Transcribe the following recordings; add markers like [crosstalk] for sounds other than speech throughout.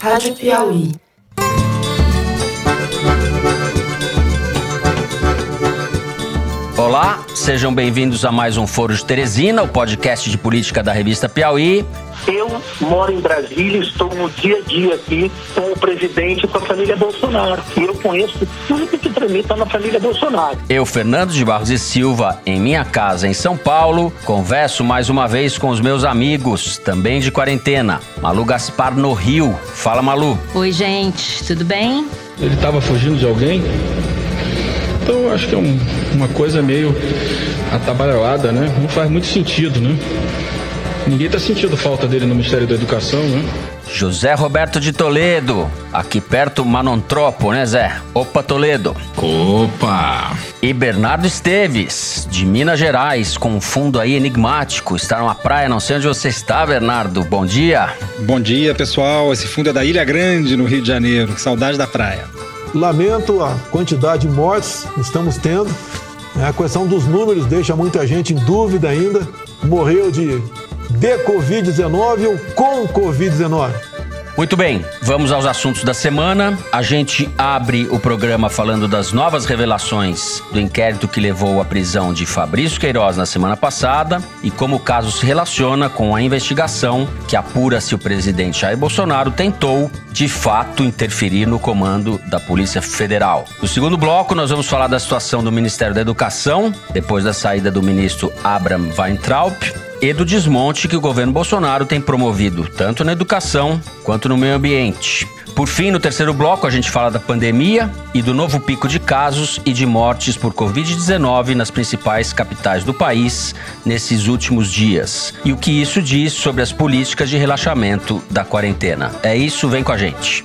Rádio Piauí. Olá, sejam bem-vindos a mais um Foro de Teresina, o podcast de política da revista Piauí. Eu moro em Brasília, estou no dia a dia aqui com o presidente e com a família Bolsonaro. E eu conheço tudo que tramita na família Bolsonaro. Eu, Fernando de Barros e Silva, em minha casa em São Paulo, converso mais uma vez com os meus amigos, também de quarentena. Malu Gaspar no Rio. Fala, Malu. Oi, gente, tudo bem? Ele estava fugindo de alguém? Então eu acho que é um, uma coisa meio atabalhoada, né? Não faz muito sentido, né? Ninguém está sentindo falta dele no Ministério da Educação, né? José Roberto de Toledo, aqui perto Manontropo, né, Zé? Opa, Toledo. Opa! E Bernardo Esteves, de Minas Gerais, com um fundo aí enigmático. Está numa praia, não sei onde você está, Bernardo. Bom dia. Bom dia, pessoal. Esse fundo é da Ilha Grande, no Rio de Janeiro. Saudade da praia. Lamento a quantidade de mortes que estamos tendo. A questão dos números deixa muita gente em dúvida ainda. Morreu de de Covid-19 ou com Covid-19. Muito bem, vamos aos assuntos da semana. A gente abre o programa falando das novas revelações do inquérito que levou à prisão de Fabrício Queiroz na semana passada e como o caso se relaciona com a investigação que apura se o presidente Jair Bolsonaro tentou, de fato, interferir no comando da Polícia Federal. No segundo bloco, nós vamos falar da situação do Ministério da Educação, depois da saída do ministro Abraham Weintraub e do desmonte que o governo Bolsonaro tem promovido, tanto na educação quanto no meio ambiente. Por fim, no terceiro bloco, a gente fala da pandemia e do novo pico de casos e de mortes por Covid-19 nas principais capitais do país nesses últimos dias. E o que isso diz sobre as políticas de relaxamento da quarentena. É isso, vem com a gente.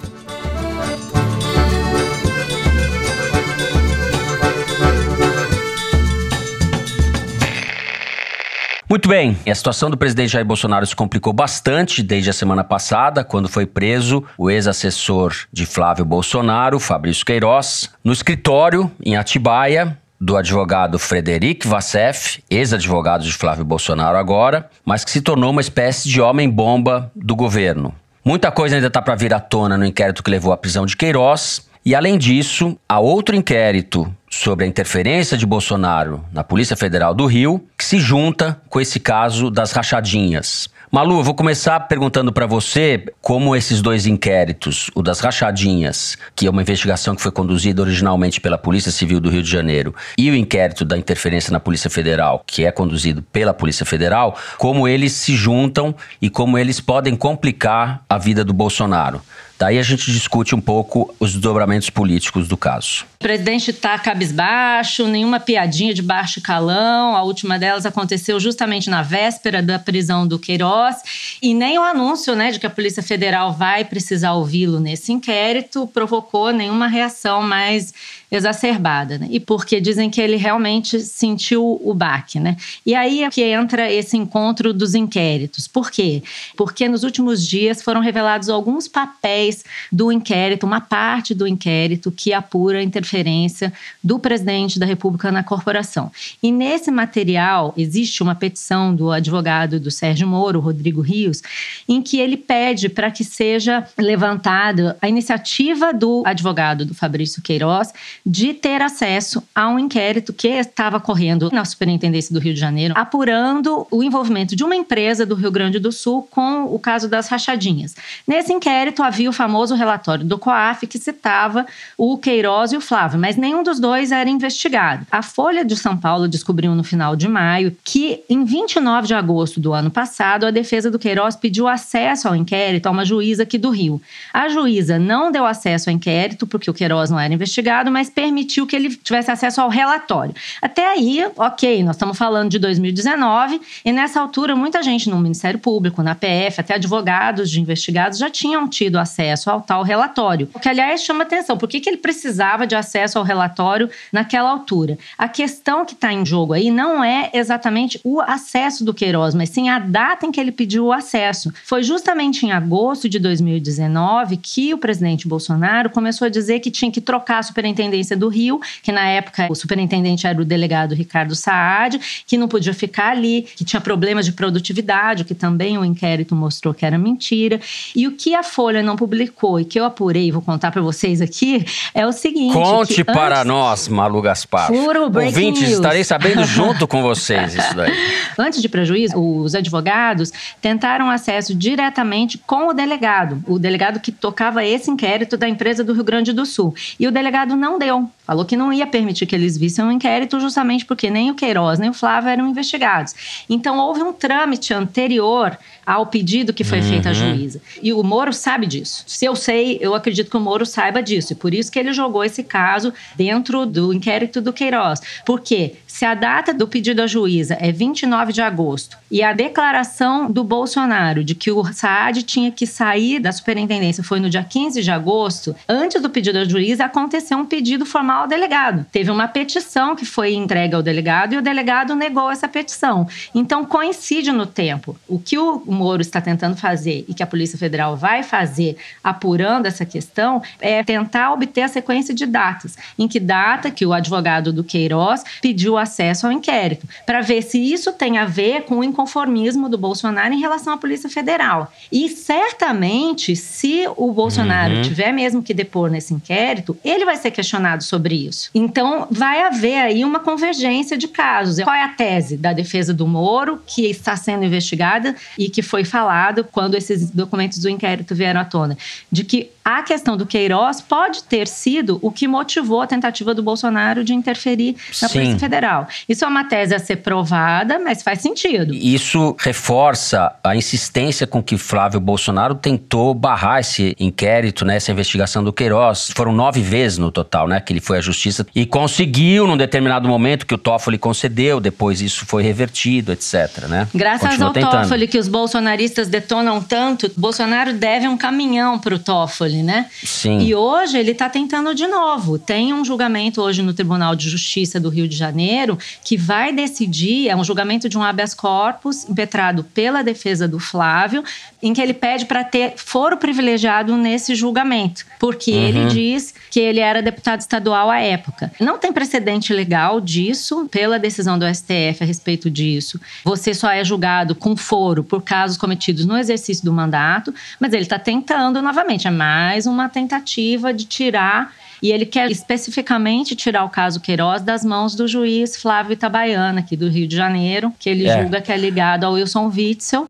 Muito bem, a situação do presidente Jair Bolsonaro se complicou bastante desde a semana passada, quando foi preso o ex-assessor de Flávio Bolsonaro, Fabrício Queiroz, no escritório em Atibaia, do advogado Frederic Vassef, ex-advogado de Flávio Bolsonaro agora, mas que se tornou uma espécie de homem-bomba do governo. Muita coisa ainda está para vir à tona no inquérito que levou à prisão de Queiroz, e além disso, há outro inquérito sobre a interferência de Bolsonaro na Polícia Federal do Rio, que se junta com esse caso das rachadinhas. Malu, vou começar perguntando para você como esses dois inquéritos, o das rachadinhas, que é uma investigação que foi conduzida originalmente pela Polícia Civil do Rio de Janeiro, e o inquérito da interferência na Polícia Federal, que é conduzido pela Polícia Federal, como eles se juntam e como eles podem complicar a vida do Bolsonaro. Daí a gente discute um pouco os desdobramentos políticos do caso. O presidente está cabisbaixo, nenhuma piadinha de baixo calão. A última delas aconteceu justamente na véspera da prisão do Queiroz. E nem o anúncio né, de que a Polícia Federal vai precisar ouvi-lo nesse inquérito provocou nenhuma reação mais exacerbada, né? E porque dizem que ele realmente sentiu o baque, né? E aí é que entra esse encontro dos inquéritos. Por quê? Porque nos últimos dias foram revelados alguns papéis do inquérito, uma parte do inquérito que apura a interferência do presidente da República na corporação. E nesse material existe uma petição do advogado do Sérgio Moro, Rodrigo Rios, em que ele pede para que seja levantada a iniciativa do advogado do Fabrício Queiroz de ter acesso a um inquérito que estava correndo na Superintendência do Rio de Janeiro, apurando o envolvimento de uma empresa do Rio Grande do Sul com o caso das rachadinhas. Nesse inquérito havia o famoso relatório do COAF que citava o Queiroz e o Flávio, mas nenhum dos dois era investigado. A Folha de São Paulo descobriu no final de maio que, em 29 de agosto do ano passado, a defesa do Queiroz pediu acesso ao inquérito a uma juíza aqui do Rio. A juíza não deu acesso ao inquérito porque o Queiroz não era investigado, mas permitiu que ele tivesse acesso ao relatório. Até aí, ok, nós estamos falando de 2019 e nessa altura muita gente no Ministério Público, na PF, até advogados de investigados já tinham tido acesso ao tal relatório. O que, aliás, chama atenção. Por que, que ele precisava de acesso ao relatório naquela altura? A questão que está em jogo aí não é exatamente o acesso do Queiroz, mas sim a data em que ele pediu o acesso. Foi justamente em agosto de 2019 que o presidente Bolsonaro começou a dizer que tinha que trocar a superintendência Do Rio, que na época o superintendente era o delegado Ricardo Saad, que não podia ficar ali, que tinha problemas de produtividade, o que também o inquérito mostrou que era mentira. E o que a Folha não publicou e que eu apurei, vou contar para vocês aqui, é o seguinte. Conte para antes... nós, Malu Gaspar. Furo Ouvintes, news. estarei sabendo [laughs] junto com vocês isso daí. Antes de prejuízo, os advogados tentaram acesso diretamente com o delegado, o delegado que tocava esse inquérito da empresa do Rio Grande do Sul. E o delegado não deu. Valeu! Falou que não ia permitir que eles vissem o um inquérito, justamente porque nem o Queiroz nem o Flávio eram investigados. Então, houve um trâmite anterior ao pedido que foi uhum. feito à juíza. E o Moro sabe disso. Se eu sei, eu acredito que o Moro saiba disso. E por isso que ele jogou esse caso dentro do inquérito do Queiroz. Porque se a data do pedido à juíza é 29 de agosto e a declaração do Bolsonaro de que o Saad tinha que sair da superintendência foi no dia 15 de agosto, antes do pedido à juíza aconteceu um pedido formal ao delegado. Teve uma petição que foi entregue ao delegado e o delegado negou essa petição. Então coincide no tempo. O que o Moro está tentando fazer e que a Polícia Federal vai fazer apurando essa questão é tentar obter a sequência de datas. Em que data que o advogado do Queiroz pediu acesso ao inquérito, para ver se isso tem a ver com o inconformismo do Bolsonaro em relação à Polícia Federal. E certamente, se o Bolsonaro uhum. tiver mesmo que depor nesse inquérito, ele vai ser questionado sobre isso. Então, vai haver aí uma convergência de casos. Qual é a tese da defesa do Moro, que está sendo investigada e que foi falado quando esses documentos do inquérito vieram à tona? De que a questão do Queiroz pode ter sido o que motivou a tentativa do Bolsonaro de interferir na Sim. Polícia Federal. Isso é uma tese a ser provada, mas faz sentido. Isso reforça a insistência com que Flávio Bolsonaro tentou barrar esse inquérito, né, essa investigação do Queiroz. Foram nove vezes no total, né, que ele foi à justiça e conseguiu, num determinado momento, que o Toffoli concedeu, depois isso foi revertido, etc. Né? Graças Continua ao tentando. Toffoli, que os bolsonaristas detonam tanto, Bolsonaro deve um caminhão para o Toffoli né? Sim. E hoje ele está tentando de novo. Tem um julgamento hoje no Tribunal de Justiça do Rio de Janeiro que vai decidir, é um julgamento de um habeas corpus impetrado pela defesa do Flávio, em que ele pede para ter foro privilegiado nesse julgamento, porque uhum. ele diz que ele era deputado estadual à época. Não tem precedente legal disso, pela decisão do STF a respeito disso. Você só é julgado com foro por casos cometidos no exercício do mandato, mas ele está tentando novamente, é mais uma tentativa de tirar e ele quer especificamente tirar o caso Queiroz das mãos do juiz Flávio Itabaiana, aqui do Rio de Janeiro, que ele é. julga que é ligado ao Wilson Witzel.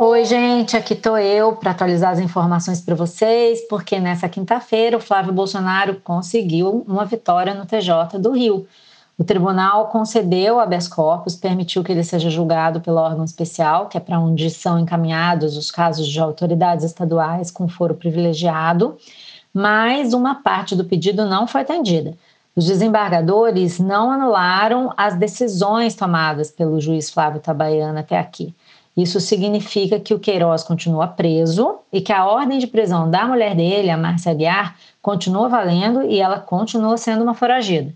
Oi, gente, aqui tô eu para atualizar as informações para vocês, porque nessa quinta-feira o Flávio Bolsonaro conseguiu uma vitória no TJ do Rio. O tribunal concedeu habeas corpus, permitiu que ele seja julgado pelo órgão especial, que é para onde são encaminhados os casos de autoridades estaduais com foro privilegiado, mas uma parte do pedido não foi atendida. Os desembargadores não anularam as decisões tomadas pelo juiz Flávio Tabaiana até aqui. Isso significa que o Queiroz continua preso e que a ordem de prisão da mulher dele, a Márcia Aguiar, continua valendo e ela continua sendo uma foragida.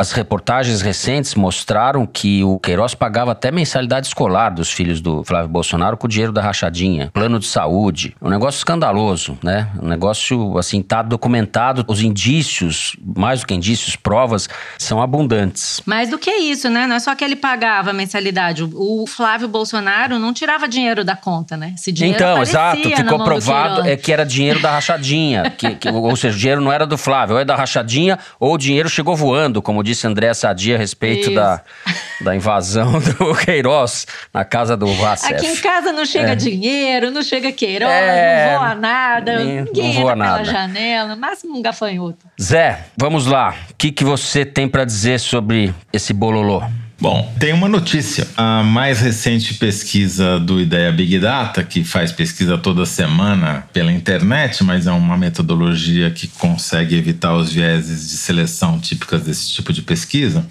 As reportagens recentes mostraram que o Queiroz pagava até mensalidade escolar dos filhos do Flávio Bolsonaro com o dinheiro da rachadinha, plano de saúde. Um negócio escandaloso, né? Um negócio, assim, tá documentado. Os indícios, mais do que indícios, provas, são abundantes. Mais do que isso, né? Não é só que ele pagava mensalidade. O Flávio Bolsonaro não tirava dinheiro da conta, né? Esse dinheiro Então, exato. Ficou provado é que era dinheiro da rachadinha. que, que, ou seja, o dinheiro não era do Flávio, ou é da rachadinha, ou o dinheiro chegou voando, como disse André Sadia a respeito da, [laughs] da invasão do [laughs] Queiroz na casa do Vassef. Aqui em casa não chega é. dinheiro, não chega Queiroz, é, não voa nada, nem, ninguém não voa entra nada. pela janela, máximo um gafanhoto. Zé, vamos lá. O que, que você tem para dizer sobre esse bololô? Bom, tem uma notícia. A mais recente pesquisa do Ideia Big Data, que faz pesquisa toda semana pela internet, mas é uma metodologia que consegue evitar os vieses de seleção típicas desse tipo de pesquisa,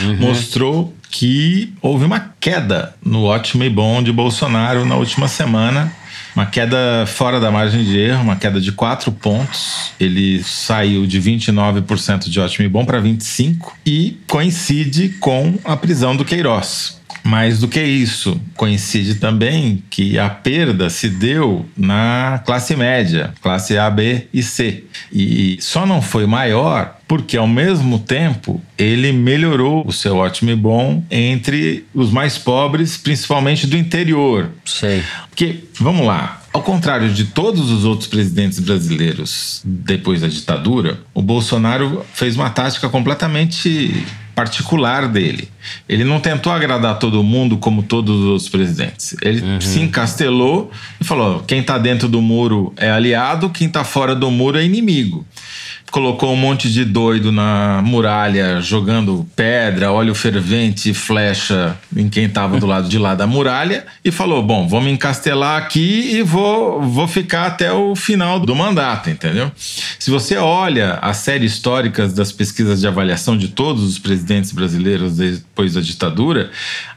uhum. mostrou que houve uma queda no ótimo e bom de Bolsonaro na última semana uma queda fora da margem de erro, uma queda de 4 pontos. Ele saiu de 29% de ótimo e bom para 25% e coincide com a prisão do Queiroz. Mais do que isso, coincide também que a perda se deu na classe média, classe A, B e C. E só não foi maior porque ao mesmo tempo ele melhorou o seu ótimo e bom entre os mais pobres, principalmente do interior. Sei. Porque, vamos lá, ao contrário de todos os outros presidentes brasileiros depois da ditadura, o Bolsonaro fez uma tática completamente particular dele. Ele não tentou agradar todo mundo como todos os outros presidentes. Ele uhum. se encastelou e falou: quem está dentro do muro é aliado, quem está fora do muro é inimigo colocou um monte de doido na muralha jogando pedra, óleo fervente e flecha em quem estava do lado de lá da muralha e falou: Bom, vou me encastelar aqui e vou, vou ficar até o final do mandato, entendeu? Se você olha a série históricas das pesquisas de avaliação de todos os presidentes brasileiros depois da ditadura,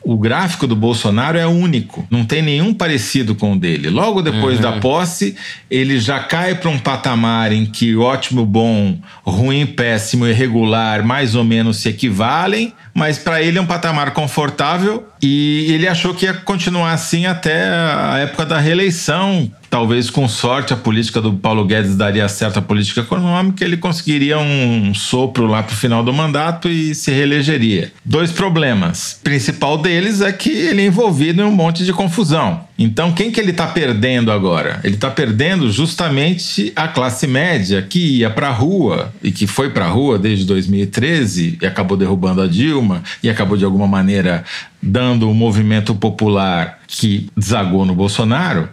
o gráfico do Bolsonaro é único, não tem nenhum parecido com o dele. Logo depois uhum. da posse, ele já cai para um patamar em que ótimo, bom ruim, péssimo e regular mais ou menos se equivalem, mas para ele é um patamar confortável e ele achou que ia continuar assim até a época da reeleição. Talvez com sorte a política do Paulo Guedes daria certa política econômica, ele conseguiria um sopro lá para o final do mandato e se reelegeria. Dois problemas. O principal deles é que ele é envolvido em um monte de confusão. Então, quem que ele está perdendo agora? Ele está perdendo justamente a classe média que ia para a rua e que foi para a rua desde 2013 e acabou derrubando a Dilma e acabou de alguma maneira dando um movimento popular que desagou no Bolsonaro,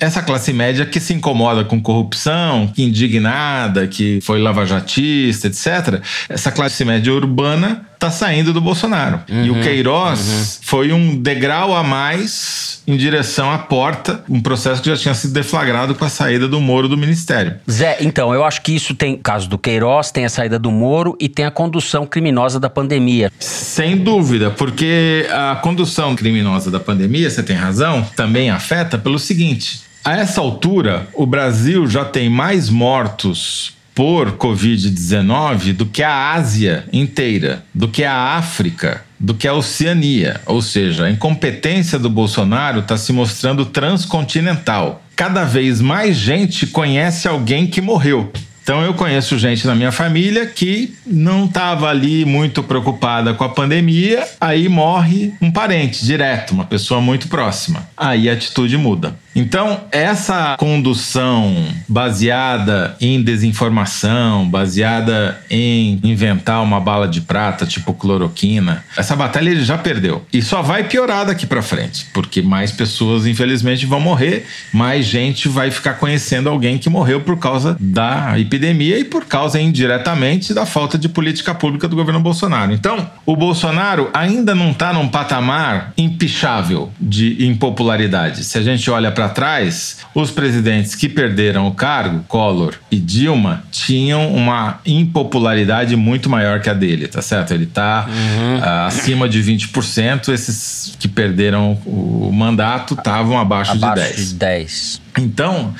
essa classe média que se incomoda com corrupção, que indignada, que foi lavajatista, etc., essa classe média urbana está saindo do Bolsonaro. Uhum, e o uhum, Queiroz uhum. foi um degrau a mais em direção à porta, um processo que já tinha sido deflagrado com a saída do Moro do Ministério. Zé, então, eu acho que isso tem, caso do Queiroz, tem a saída do Moro e tem a condução criminosa da pandemia. Sem dúvida, porque a condução criminosa da pandemia, você tem razão, também afeta pelo seguinte: a essa altura, o Brasil já tem mais mortos por Covid-19 do que a Ásia inteira, do que a África, do que a Oceania. Ou seja, a incompetência do Bolsonaro está se mostrando transcontinental. Cada vez mais gente conhece alguém que morreu. Então eu conheço gente na minha família que não estava ali muito preocupada com a pandemia, aí morre um parente direto, uma pessoa muito próxima. Aí a atitude muda. Então, essa condução baseada em desinformação, baseada em inventar uma bala de prata tipo cloroquina, essa batalha ele já perdeu. E só vai piorar daqui para frente, porque mais pessoas, infelizmente, vão morrer, mais gente vai ficar conhecendo alguém que morreu por causa da epidemia e por causa indiretamente da falta de política pública do governo Bolsonaro. Então, o Bolsonaro ainda não está num patamar impichável de impopularidade. Se a gente olha para para trás, os presidentes que perderam o cargo, Collor e Dilma, tinham uma impopularidade muito maior que a dele, tá certo? Ele está uhum. uh, acima de 20%, esses que perderam o mandato estavam abaixo, abaixo de 10%. De 10. Então,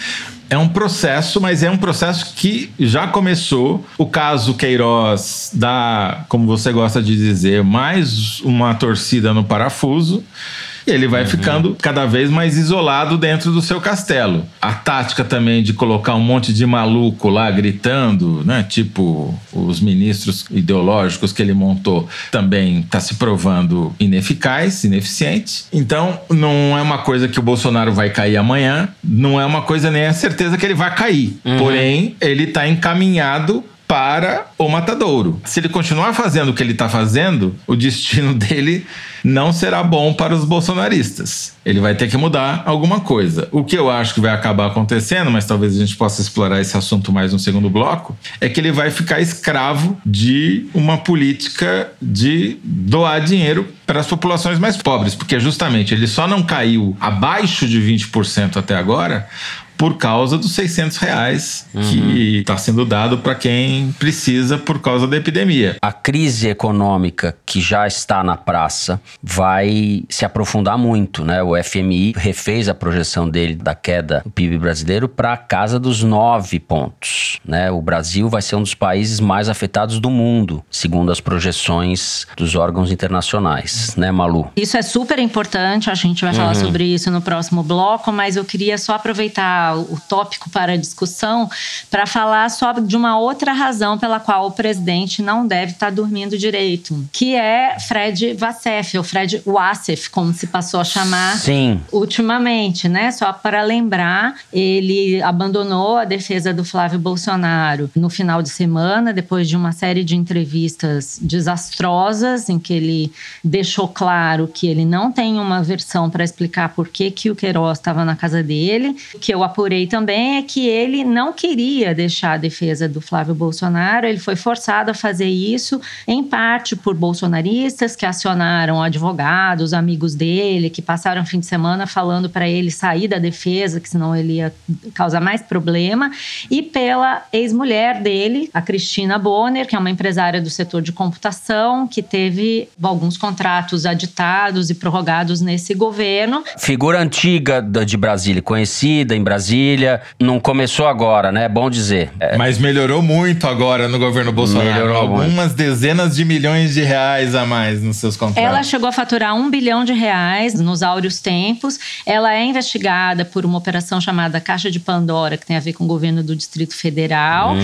é um processo, mas é um processo que já começou. O caso Queiroz dá, como você gosta de dizer, mais uma torcida no parafuso. E ele vai uhum. ficando cada vez mais isolado dentro do seu castelo. A tática também de colocar um monte de maluco lá gritando, né? Tipo os ministros ideológicos que ele montou, também está se provando ineficaz, ineficiente. Então, não é uma coisa que o Bolsonaro vai cair amanhã, não é uma coisa nem a certeza que ele vai cair. Uhum. Porém, ele está encaminhado para o matadouro. Se ele continuar fazendo o que ele está fazendo, o destino [laughs] dele não será bom para os bolsonaristas. Ele vai ter que mudar alguma coisa. O que eu acho que vai acabar acontecendo, mas talvez a gente possa explorar esse assunto mais no segundo bloco, é que ele vai ficar escravo de uma política de doar dinheiro para as populações mais pobres, porque justamente ele só não caiu abaixo de 20% até agora por causa dos 600 reais que está sendo dado para quem precisa por causa da epidemia. A crise econômica que já está na praça vai se aprofundar muito, né? O FMI refez a projeção dele da queda do PIB brasileiro para a casa dos nove pontos, né? O Brasil vai ser um dos países mais afetados do mundo, segundo as projeções dos órgãos internacionais, né, Malu? Isso é super importante, a gente vai falar sobre isso no próximo bloco, mas eu queria só aproveitar o tópico para a discussão para falar só de uma outra razão pela qual o presidente não deve estar dormindo direito, que é Fred Vassef, ou Fred Wassef, como se passou a chamar Sim. ultimamente, né? Só para lembrar, ele abandonou a defesa do Flávio Bolsonaro no final de semana, depois de uma série de entrevistas desastrosas, em que ele deixou claro que ele não tem uma versão para explicar por que, que o Queiroz estava na casa dele. Que eu apurei também é que ele não queria deixar a defesa do Flávio Bolsonaro, ele foi forçado a fazer isso, em parte por bolsonaristas que acionaram advogados, amigos dele, que passaram o fim de semana falando para ele sair da defesa, que senão ele ia causar mais problema, e pela ex-mulher dele, a Cristina Bonner, que é uma empresária do setor de computação, que teve alguns contratos aditados e prorrogados nesse governo. Figura antiga de Brasília, conhecida em Brasília, não começou agora, né? É bom dizer. É, Mas melhorou muito agora no governo Bolsonaro. Melhorou muito. Algumas dezenas de milhões de reais a mais nos seus contratos. Ela chegou a faturar um bilhão de reais nos áureos tempos. Ela é investigada por uma operação chamada Caixa de Pandora, que tem a ver com o governo do Distrito Federal.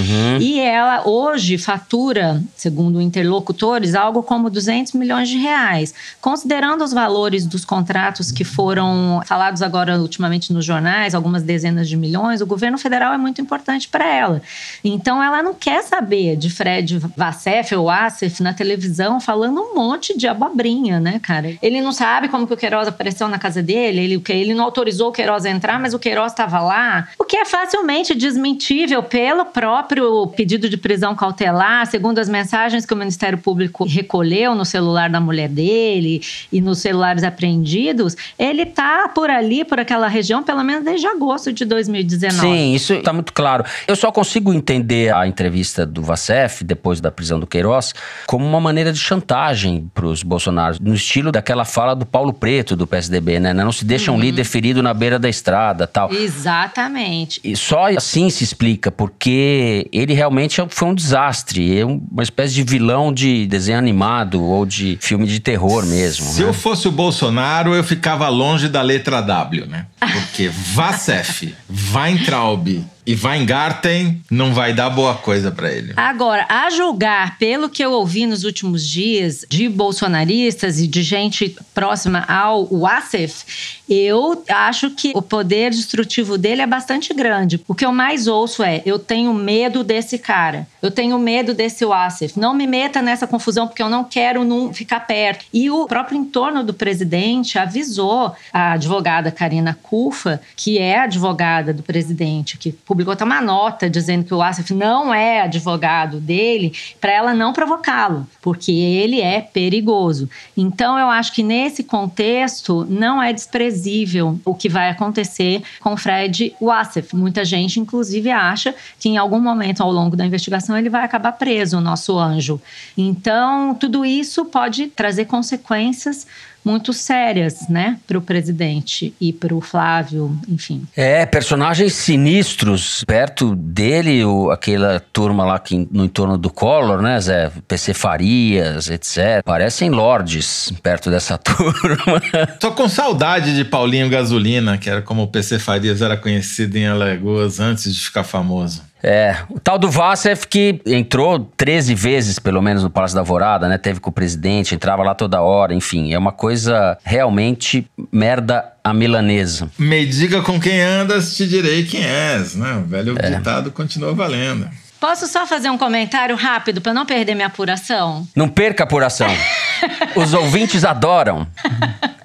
E ela hoje fatura, segundo interlocutores, algo como 200 milhões de reais. Considerando os valores dos contratos que foram falados agora ultimamente nos jornais, algumas dezenas de milhões, o governo federal é muito importante para ela. Então ela não quer saber de Fred Vassef ou Assef na televisão falando um monte de abobrinha, né, cara? Ele não sabe como que o Queiroz apareceu na casa dele, ele, ele não autorizou o Queiroz a entrar, mas o Queiroz estava lá. O que é facilmente desmentível pelo próprio pedido de prisão cautelar, segundo as mensagens que o Ministério Público recolheu no celular da mulher dele e nos celulares apreendidos, ele tá por ali, por aquela região, pelo menos desde agosto de 2019. Sim, isso está muito claro. Eu só consigo entender a entrevista do Vassef, depois da prisão do Queiroz, como uma maneira de chantagem para os bolsonaros, no estilo daquela fala do Paulo Preto, do PSDB, né? Não se deixa um líder ferido na beira da estrada tal. Exatamente. E só assim se explica, porque ele realmente foi um desastre. É um- uma espécie de vilão de desenho animado ou de filme de terror mesmo. Se né? eu fosse o Bolsonaro, eu ficava longe da letra W, né? Porque Vassef, Weintraub e Weingarten não vai dar boa coisa pra ele. Agora, a julgar pelo que eu ouvi nos últimos dias de bolsonaristas e de gente próxima ao Wassef, eu acho que o poder destrutivo dele é bastante grande. O que eu mais ouço é: eu tenho medo desse cara, eu tenho medo desse Wassef. Não me meta nessa confusão porque eu não quero não ficar perto. E o próprio entorno do presidente avisou a advogada Karina Cufa, que é advogada do presidente, que publicou até uma nota dizendo que o Wassef não é advogado dele, para ela não provocá-lo, porque ele é perigoso. Então, eu acho que nesse contexto não é desprezível o que vai acontecer com Fred Wassef. Muita gente, inclusive, acha que em algum momento ao longo da investigação ele vai acabar preso, o nosso anjo. Então, tudo isso pode trazer consequências muito sérias, né, para o presidente e para o Flávio, enfim. É, personagens sinistros perto dele, o, aquela turma lá que, no entorno do Collor, né, Zé? PC Farias, etc. Parecem lords perto dessa [laughs] turma. Tô com saudade de Paulinho Gasolina, que era como o PC Farias era conhecido em Alagoas antes de ficar famoso. É, o tal do Vassef que entrou 13 vezes, pelo menos, no Palácio da Alvorada, né? Teve com o presidente, entrava lá toda hora, enfim. É uma coisa realmente merda a milanesa. Me diga com quem andas, te direi quem és, né? O velho ditado continua valendo. Posso só fazer um comentário rápido para não perder minha apuração? Não perca a apuração. [laughs] Os ouvintes adoram. [laughs]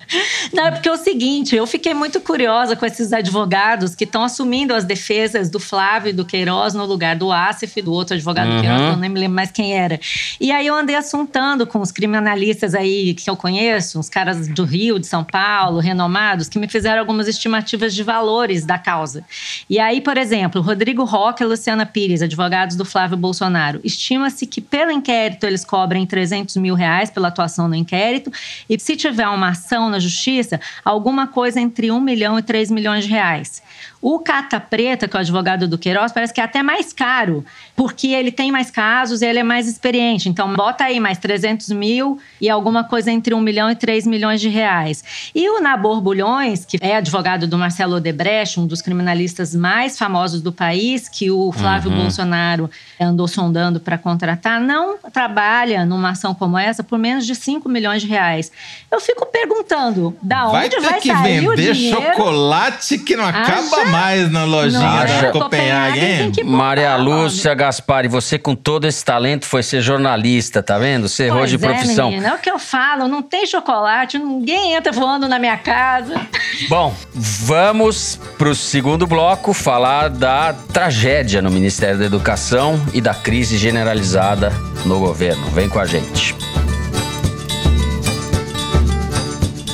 Não, é porque é o seguinte, eu fiquei muito curiosa com esses advogados que estão assumindo as defesas do Flávio e do Queiroz no lugar do Asif, do outro advogado uhum. Queiroz, eu nem me lembro mais quem era. E aí eu andei assuntando com os criminalistas aí que eu conheço, os caras do Rio, de São Paulo, renomados, que me fizeram algumas estimativas de valores da causa. E aí, por exemplo, Rodrigo Roque e Luciana Pires, advogados do Flávio Bolsonaro, estima-se que pelo inquérito eles cobrem 300 mil reais pela atuação no inquérito e se tiver uma ação na justiça, alguma coisa entre 1 milhão e 3 milhões de reais. O Cata Preta, que é o advogado do Queiroz, parece que é até mais caro, porque ele tem mais casos e ele é mais experiente. Então, bota aí mais 300 mil e alguma coisa entre 1 milhão e 3 milhões de reais. E o Nabor Bulhões, que é advogado do Marcelo Odebrecht, um dos criminalistas mais famosos do país, que o Flávio uhum. Bolsonaro andou sondando para contratar, não trabalha numa ação como essa por menos de 5 milhões de reais. Eu fico perguntando, da vai onde vai sair o dinheiro? Vai ter que vender chocolate que não acaba mais na lojinha da Copenhague, hein? Maria Lúcia Gaspari, você com todo esse talento foi ser jornalista, tá vendo? Você errou de profissão. É, menina, é o que eu falo, não tem chocolate, ninguém entra voando na minha casa. Bom, vamos pro segundo bloco falar da tragédia no Ministério da Educação e da crise generalizada no governo. Vem com a gente.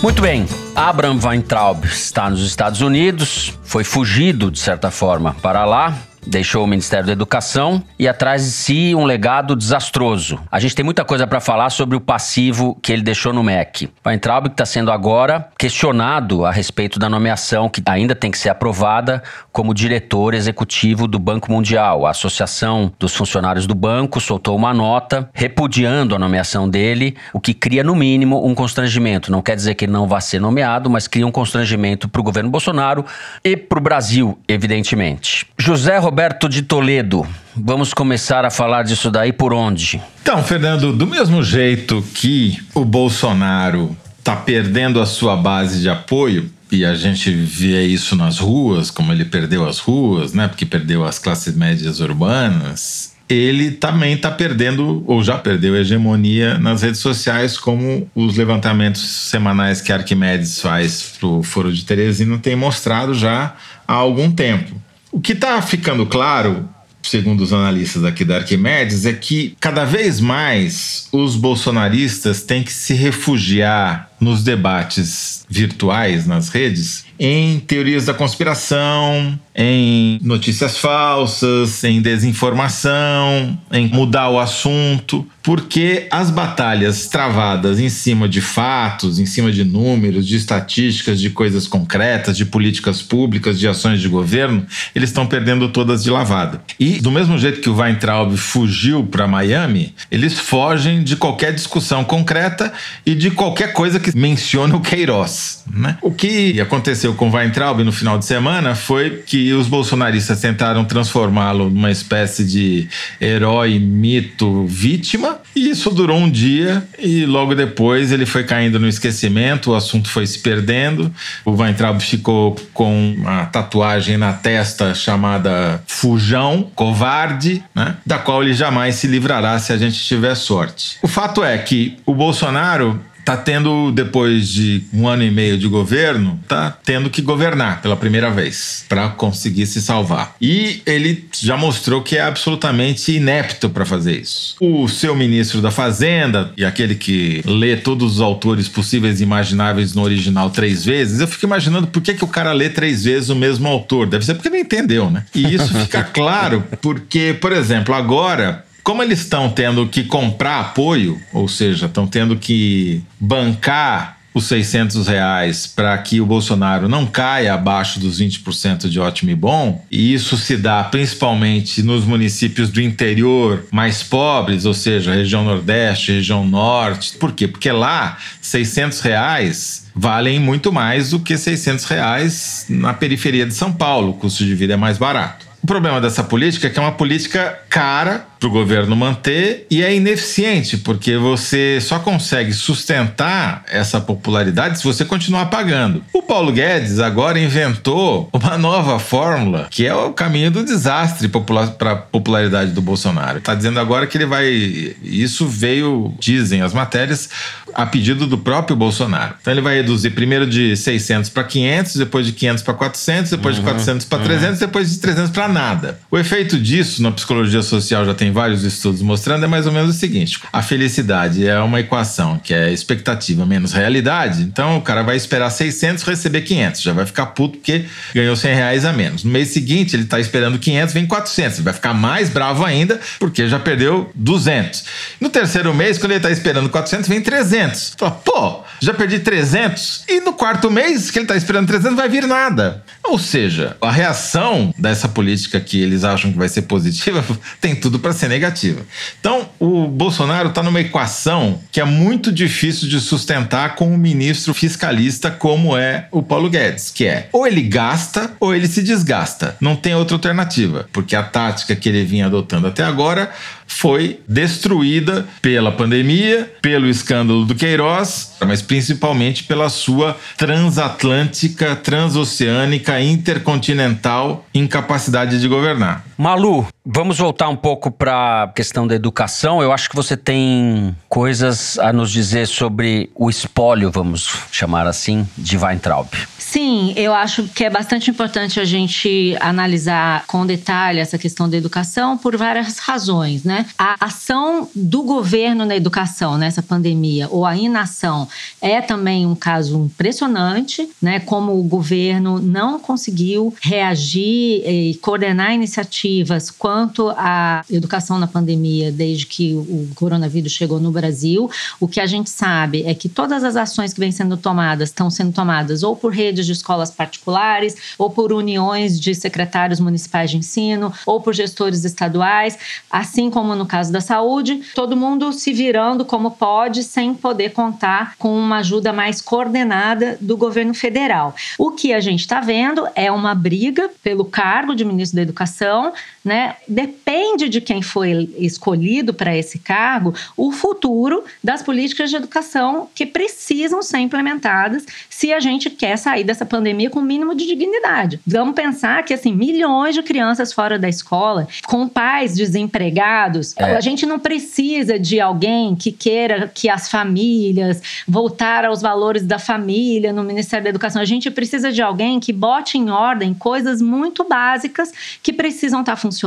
Muito bem. Abraham Weintraub está nos Estados Unidos, foi fugido, de certa forma, para lá deixou o Ministério da Educação e atrás de si um legado desastroso. A gente tem muita coisa para falar sobre o passivo que ele deixou no MEC. O Weintraub está sendo agora questionado a respeito da nomeação que ainda tem que ser aprovada como diretor executivo do Banco Mundial. A Associação dos Funcionários do Banco soltou uma nota repudiando a nomeação dele, o que cria no mínimo um constrangimento. Não quer dizer que ele não vá ser nomeado, mas cria um constrangimento para o governo Bolsonaro e para o Brasil, evidentemente. José Roberto de Toledo, vamos começar a falar disso daí por onde? Então, Fernando, do mesmo jeito que o Bolsonaro está perdendo a sua base de apoio, e a gente vê isso nas ruas, como ele perdeu as ruas, né? Porque perdeu as classes médias urbanas. Ele também está perdendo, ou já perdeu, hegemonia nas redes sociais, como os levantamentos semanais que Arquimedes faz para o Foro de Teresina tem mostrado já há algum tempo. O que está ficando claro, segundo os analistas aqui da Arquimedes, é que cada vez mais os bolsonaristas têm que se refugiar nos debates virtuais nas redes em teorias da conspiração, em notícias falsas, em desinformação, em mudar o assunto, porque as batalhas travadas em cima de fatos, em cima de números, de estatísticas, de coisas concretas, de políticas públicas, de ações de governo, eles estão perdendo todas de lavada. E do mesmo jeito que o Weintraub fugiu para Miami, eles fogem de qualquer discussão concreta e de qualquer coisa que mencione o Queiroz. Né? O que aconteceu com Weintraub no final de semana foi que os bolsonaristas tentaram transformá-lo numa espécie de herói, mito, vítima, e isso durou um dia e logo depois ele foi caindo no esquecimento, o assunto foi se perdendo. O Weintraub ficou com uma tatuagem na testa chamada Fujão, covarde, né? da qual ele jamais se livrará se a gente tiver sorte. O fato é que o Bolsonaro tá tendo, depois de um ano e meio de governo, tá tendo que governar pela primeira vez para conseguir se salvar. E ele já mostrou que é absolutamente inepto para fazer isso. O seu ministro da Fazenda, e aquele que lê todos os autores possíveis e imagináveis no original três vezes, eu fico imaginando por que, que o cara lê três vezes o mesmo autor. Deve ser porque não entendeu, né? E isso fica [laughs] claro porque, por exemplo, agora como eles estão tendo que comprar apoio, ou seja, estão tendo que bancar os 600 reais para que o Bolsonaro não caia abaixo dos 20% de ótimo e bom, e isso se dá principalmente nos municípios do interior mais pobres, ou seja, região Nordeste, região Norte. Por quê? Porque lá 600 reais valem muito mais do que 600 reais na periferia de São Paulo, o custo de vida é mais barato. O problema dessa política é que é uma política cara para o governo manter e é ineficiente, porque você só consegue sustentar essa popularidade se você continuar pagando. O Paulo Guedes agora inventou uma nova fórmula, que é o caminho do desastre para a popularidade do Bolsonaro. Está dizendo agora que ele vai. Isso veio, dizem as matérias, a pedido do próprio Bolsonaro. Então ele vai reduzir primeiro de 600 para 500, depois de 500 para 400, depois uhum, de 400 para 300, uhum. depois de 300 para nada. O efeito disso na psicologia social já tem vários estudos mostrando é mais ou menos o seguinte: a felicidade é uma equação que é expectativa menos realidade. Então o cara vai esperar 600 receber 500, já vai ficar puto porque ganhou 100 reais a menos. No mês seguinte ele está esperando 500, vem 400, ele vai ficar mais bravo ainda porque já perdeu 200. No terceiro mês, quando ele está esperando 400, vem 300. Fala, pô, já perdi 300 e no quarto mês que ele está esperando 300 vai vir nada. Ou seja, a reação dessa política que eles acham que vai ser positiva [laughs] tem tudo para ser negativa. Então, o Bolsonaro está numa equação que é muito difícil de sustentar com um ministro fiscalista como é o Paulo Guedes, que é ou ele gasta ou ele se desgasta. Não tem outra alternativa, porque a tática que ele vinha adotando até agora foi destruída pela pandemia, pelo escândalo do Queiroz, mas principalmente pela sua transatlântica, transoceânica, intercontinental incapacidade de governar. Malu, vamos voltar um pouco para a questão da educação. Eu acho que você tem coisas a nos dizer sobre o espólio, vamos chamar assim, de Weintraub. Sim, eu acho que é bastante importante a gente analisar com detalhe essa questão da educação por várias razões, né? A ação do governo na educação nessa pandemia ou a inação é também um caso impressionante, né? Como o governo não conseguiu reagir e coordenar iniciativas quanto à educação na pandemia desde que o coronavírus chegou no Brasil. O que a gente sabe é que todas as ações que vêm sendo tomadas estão sendo tomadas ou por redes de escolas particulares, ou por uniões de secretários municipais de ensino, ou por gestores estaduais, assim como no caso da saúde, todo mundo se virando como pode, sem poder contar com uma ajuda mais coordenada do governo federal. O que a gente está vendo é uma briga pelo cargo de ministro da Educação, né? Depende de quem foi escolhido para esse cargo, o futuro das políticas de educação que precisam ser implementadas se a gente quer sair dessa pandemia com o um mínimo de dignidade. Vamos pensar que assim, milhões de crianças fora da escola, com pais desempregados, é. a gente não precisa de alguém que queira que as famílias voltar aos valores da família no Ministério da Educação. A gente precisa de alguém que bote em ordem coisas muito básicas que precisam estar funcionando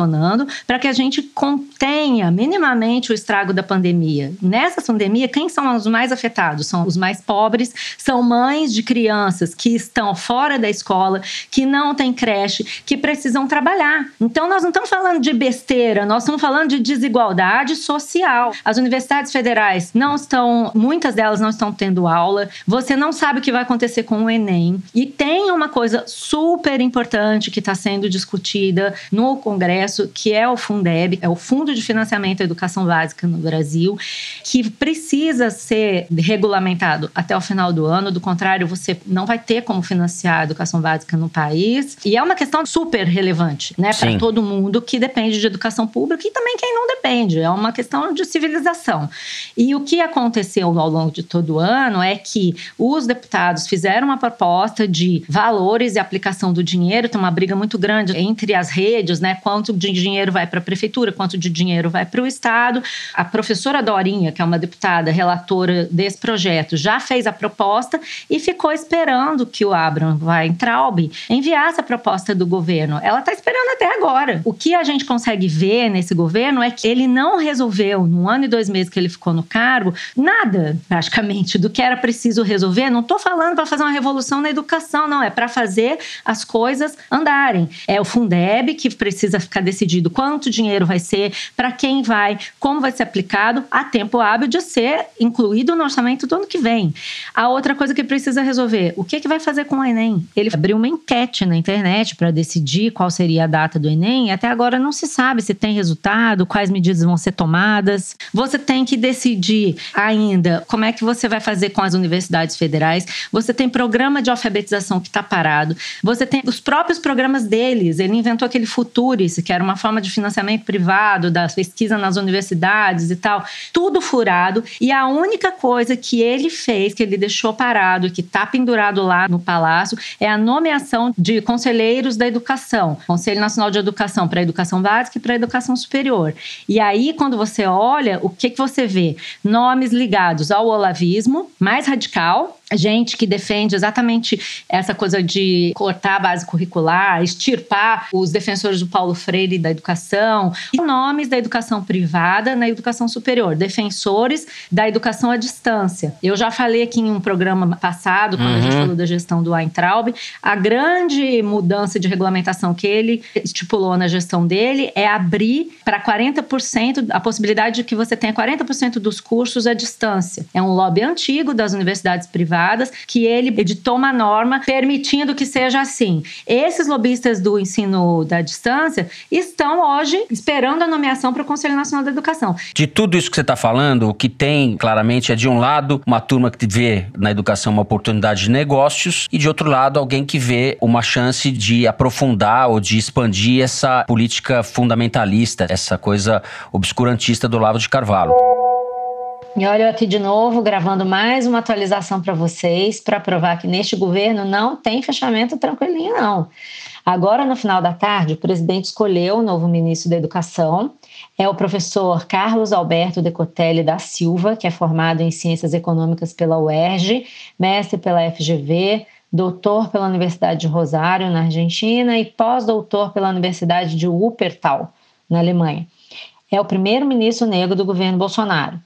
para que a gente contenha minimamente o estrago da pandemia. Nessa pandemia, quem são os mais afetados? São os mais pobres, são mães de crianças que estão fora da escola, que não têm creche, que precisam trabalhar. Então, nós não estamos falando de besteira, nós estamos falando de desigualdade social. As universidades federais não estão, muitas delas não estão tendo aula, você não sabe o que vai acontecer com o Enem. E tem uma coisa super importante que está sendo discutida no Congresso, que é o Fundeb, é o Fundo de Financiamento da Educação Básica no Brasil, que precisa ser regulamentado até o final do ano, do contrário, você não vai ter como financiar a educação básica no país. E é uma questão super relevante, né, para todo mundo que depende de educação pública e também quem não depende. É uma questão de civilização. E o que aconteceu ao longo de todo o ano é que os deputados fizeram uma proposta de valores e aplicação do dinheiro. Tem uma briga muito grande entre as redes, né? Quanto de dinheiro vai para a prefeitura, quanto de dinheiro vai para o Estado. A professora Dorinha, que é uma deputada relatora desse projeto, já fez a proposta e ficou esperando que o Abraham Weintraub enviasse a proposta do governo. Ela está esperando até agora. O que a gente consegue ver nesse governo é que ele não resolveu, no ano e dois meses que ele ficou no cargo, nada, praticamente, do que era preciso resolver. Não estou falando para fazer uma revolução na educação, não. É para fazer as coisas andarem. É o Fundeb que precisa ficar decidido quanto dinheiro vai ser, para quem vai, como vai ser aplicado, a tempo hábil de ser incluído no orçamento do ano que vem. A outra coisa que precisa resolver, o que, que vai fazer com o Enem? Ele abriu uma enquete na internet para decidir qual seria a data do Enem e até agora não se sabe se tem resultado, quais medidas vão ser tomadas. Você tem que decidir ainda como é que você vai fazer com as universidades federais. Você tem programa de alfabetização que está parado. Você tem os próprios programas deles. Ele inventou aquele futuro Que era uma forma de financiamento privado da pesquisa nas universidades e tal, tudo furado. E a única coisa que ele fez, que ele deixou parado, que está pendurado lá no palácio, é a nomeação de conselheiros da educação, Conselho Nacional de Educação para a Educação Básica e para a Educação Superior. E aí, quando você olha, o que, que você vê? Nomes ligados ao olavismo, mais radical, gente que defende exatamente essa coisa de cortar a base curricular, extirpar os defensores do Paulo Freire da educação, e nomes da educação privada na educação superior, defensores da educação à distância. Eu já falei aqui em um programa passado, quando uhum. a gente uhum. falou da gestão do Weintraub, a grande mudança de regulamentação que ele estipulou na gestão dele é abrir para 40% a possibilidade de que você tenha 40% dos cursos à distância. É um lobby antigo das universidades privadas que ele editou uma norma permitindo que seja assim. Esses lobistas do ensino da distância estão hoje esperando a nomeação para o Conselho Nacional da Educação. De tudo isso que você está falando, o que tem claramente é de um lado uma turma que vê na educação uma oportunidade de negócios e de outro lado alguém que vê uma chance de aprofundar ou de expandir essa política fundamentalista, essa coisa obscurantista do Lavo de Carvalho. E olha eu aqui de novo gravando mais uma atualização para vocês para provar que neste governo não tem fechamento tranquilinho não. Agora no final da tarde, o presidente escolheu o novo ministro da Educação. É o professor Carlos Alberto Decotelli da Silva, que é formado em Ciências Econômicas pela UERJ, mestre pela FGV, doutor pela Universidade de Rosário, na Argentina, e pós-doutor pela Universidade de Wuppertal, na Alemanha. É o primeiro ministro negro do governo Bolsonaro.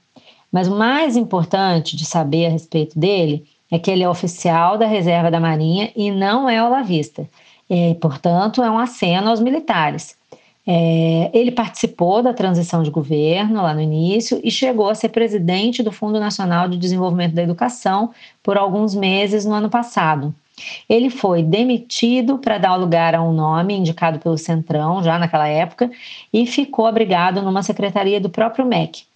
Mas o mais importante de saber a respeito dele é que ele é oficial da reserva da Marinha e não é olavista. E, portanto, é um aceno aos militares. É, ele participou da transição de governo lá no início e chegou a ser presidente do Fundo Nacional de Desenvolvimento da Educação por alguns meses no ano passado. Ele foi demitido para dar lugar a um nome indicado pelo Centrão, já naquela época, e ficou abrigado numa secretaria do próprio MEC.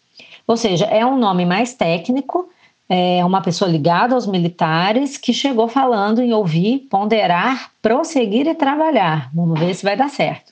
Ou seja, é um nome mais técnico, é uma pessoa ligada aos militares que chegou falando em ouvir, ponderar, prosseguir e trabalhar. Vamos ver se vai dar certo.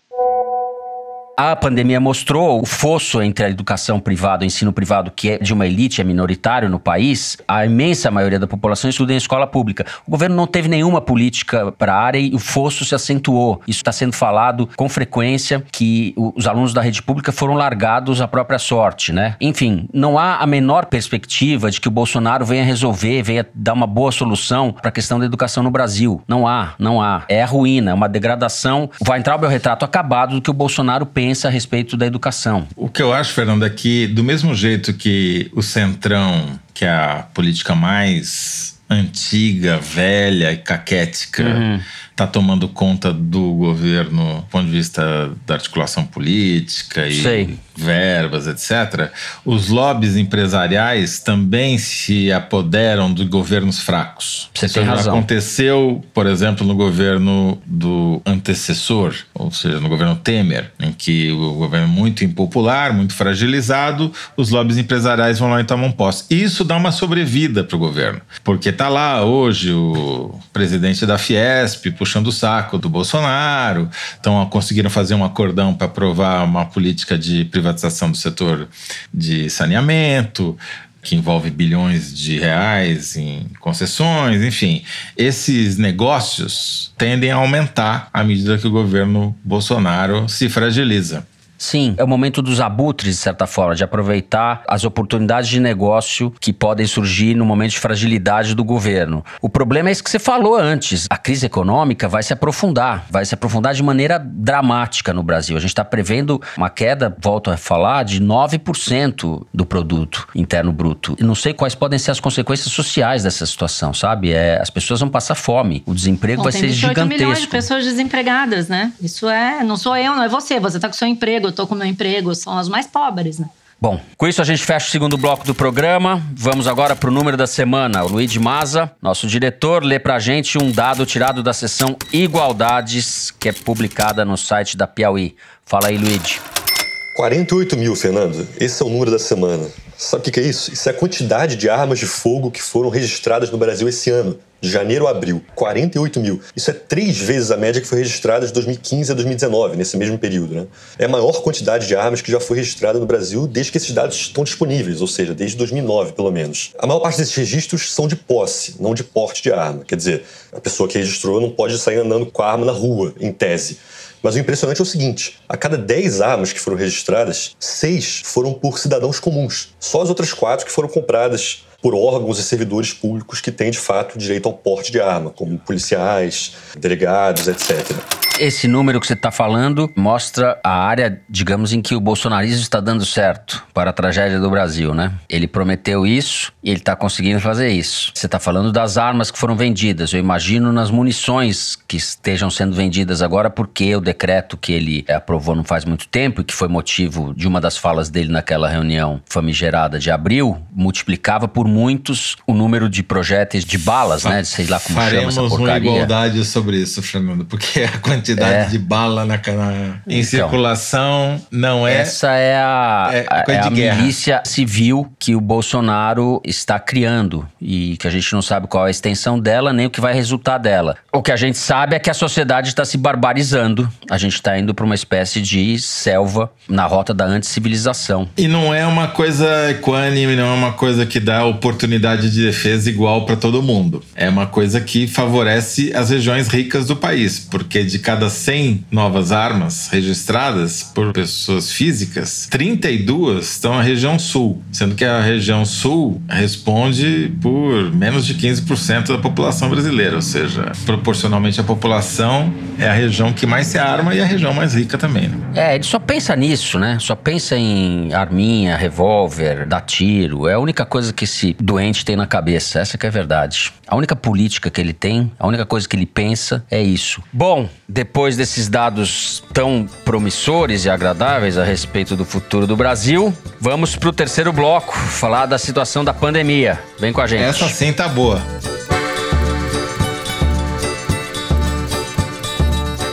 A pandemia mostrou o fosso entre a educação privada e o ensino privado, que é de uma elite, é minoritário no país. A imensa maioria da população estuda em escola pública. O governo não teve nenhuma política para a área e o fosso se acentuou. Isso está sendo falado com frequência que os alunos da rede pública foram largados à própria sorte, né? Enfim, não há a menor perspectiva de que o Bolsonaro venha resolver, venha dar uma boa solução para a questão da educação no Brasil. Não há, não há. É a ruína, é uma degradação. Vai entrar o retrato acabado do que o Bolsonaro pensa pensa a respeito da educação. O que eu acho, Fernando, é que do mesmo jeito que o Centrão, que é a política mais antiga, velha e caquética, uhum está tomando conta do governo do ponto de vista da articulação política e Sei. verbas, etc., os lobbies empresariais também se apoderam de governos fracos. Você tem razão. Aconteceu, por exemplo, no governo do antecessor, ou seja, no governo Temer, em que o governo é muito impopular, muito fragilizado, os lobbies empresariais vão lá e tomam posse. Isso dá uma sobrevida para o governo, porque está lá hoje o presidente da Fiesp, puxando o saco do Bolsonaro, então conseguiram fazer um acordão para aprovar uma política de privatização do setor de saneamento, que envolve bilhões de reais em concessões, enfim. Esses negócios tendem a aumentar à medida que o governo Bolsonaro se fragiliza. Sim, é o momento dos abutres, de certa forma, de aproveitar as oportunidades de negócio que podem surgir no momento de fragilidade do governo. O problema é isso que você falou antes. A crise econômica vai se aprofundar, vai se aprofundar de maneira dramática no Brasil. A gente está prevendo uma queda, volto a falar, de 9% do produto interno bruto. E não sei quais podem ser as consequências sociais dessa situação, sabe? É, as pessoas vão passar fome, o desemprego Bom, vai ser gigantesco. Tem milhões de pessoas desempregadas, né? Isso é, não sou eu, não é você. Você está com seu emprego eu tô com meu emprego, são as mais pobres, né? Bom, com isso a gente fecha o segundo bloco do programa. Vamos agora para o número da semana. O Luiz Maza, nosso diretor, lê para a gente um dado tirado da seção Igualdades, que é publicada no site da Piauí. Fala aí, Luiz. 48 mil, Fernando. Esse é o número da semana. Sabe o que é isso? Isso é a quantidade de armas de fogo que foram registradas no Brasil esse ano. De janeiro a abril, 48 mil. Isso é três vezes a média que foi registrada de 2015 a 2019, nesse mesmo período. Né? É a maior quantidade de armas que já foi registrada no Brasil desde que esses dados estão disponíveis, ou seja, desde 2009, pelo menos. A maior parte desses registros são de posse, não de porte de arma. Quer dizer, a pessoa que registrou não pode sair andando com a arma na rua, em tese. Mas o impressionante é o seguinte: a cada 10 armas que foram registradas, 6 foram por cidadãos comuns. Só as outras 4 que foram compradas por órgãos e servidores públicos que têm de fato direito ao porte de arma, como policiais, delegados, etc. Esse número que você está falando mostra a área, digamos, em que o bolsonarismo está dando certo para a tragédia do Brasil, né? Ele prometeu isso e ele está conseguindo fazer isso. Você está falando das armas que foram vendidas. Eu imagino nas munições que estejam sendo vendidas agora, porque o decreto que ele aprovou não faz muito tempo e que foi motivo de uma das falas dele naquela reunião famigerada de abril, multiplicava por muitos o número de projéteis de balas, né? Sei lá como Faremos chama essa porcaria. uma igualdade sobre isso, Fernando, porque a quantidade É. de bala na, na- em Então. circulação não é. Essa é a, É a- é a milícia civil que o Bolsonaro está criando e que a gente não sabe qual é a extensão dela nem o que vai resultar dela. O que a gente sabe é que a sociedade está se barbarizando. A gente está indo para uma espécie de selva na rota da anticivilização. E não é uma coisa equânime, não é uma coisa que dá oportunidade de defesa igual para todo mundo. É uma coisa que favorece as regiões ricas do país, porque de cada 100 novas armas registradas por pessoas físicas, 32 estão na região sul, sendo que a região sul responde por menos de 15% da população brasileira, ou seja, proporcionalmente à população é a região que mais se arma e a região mais rica também. Né? É, ele só pensa nisso, né? Só pensa em arminha, revólver, dar tiro. É a única coisa que doente tem na cabeça. Essa que é a verdade. A única política que ele tem, a única coisa que ele pensa é isso. Bom, depois desses dados tão promissores e agradáveis a respeito do futuro do Brasil, vamos pro terceiro bloco, falar da situação da pandemia. Vem com a gente. Essa sim tá boa.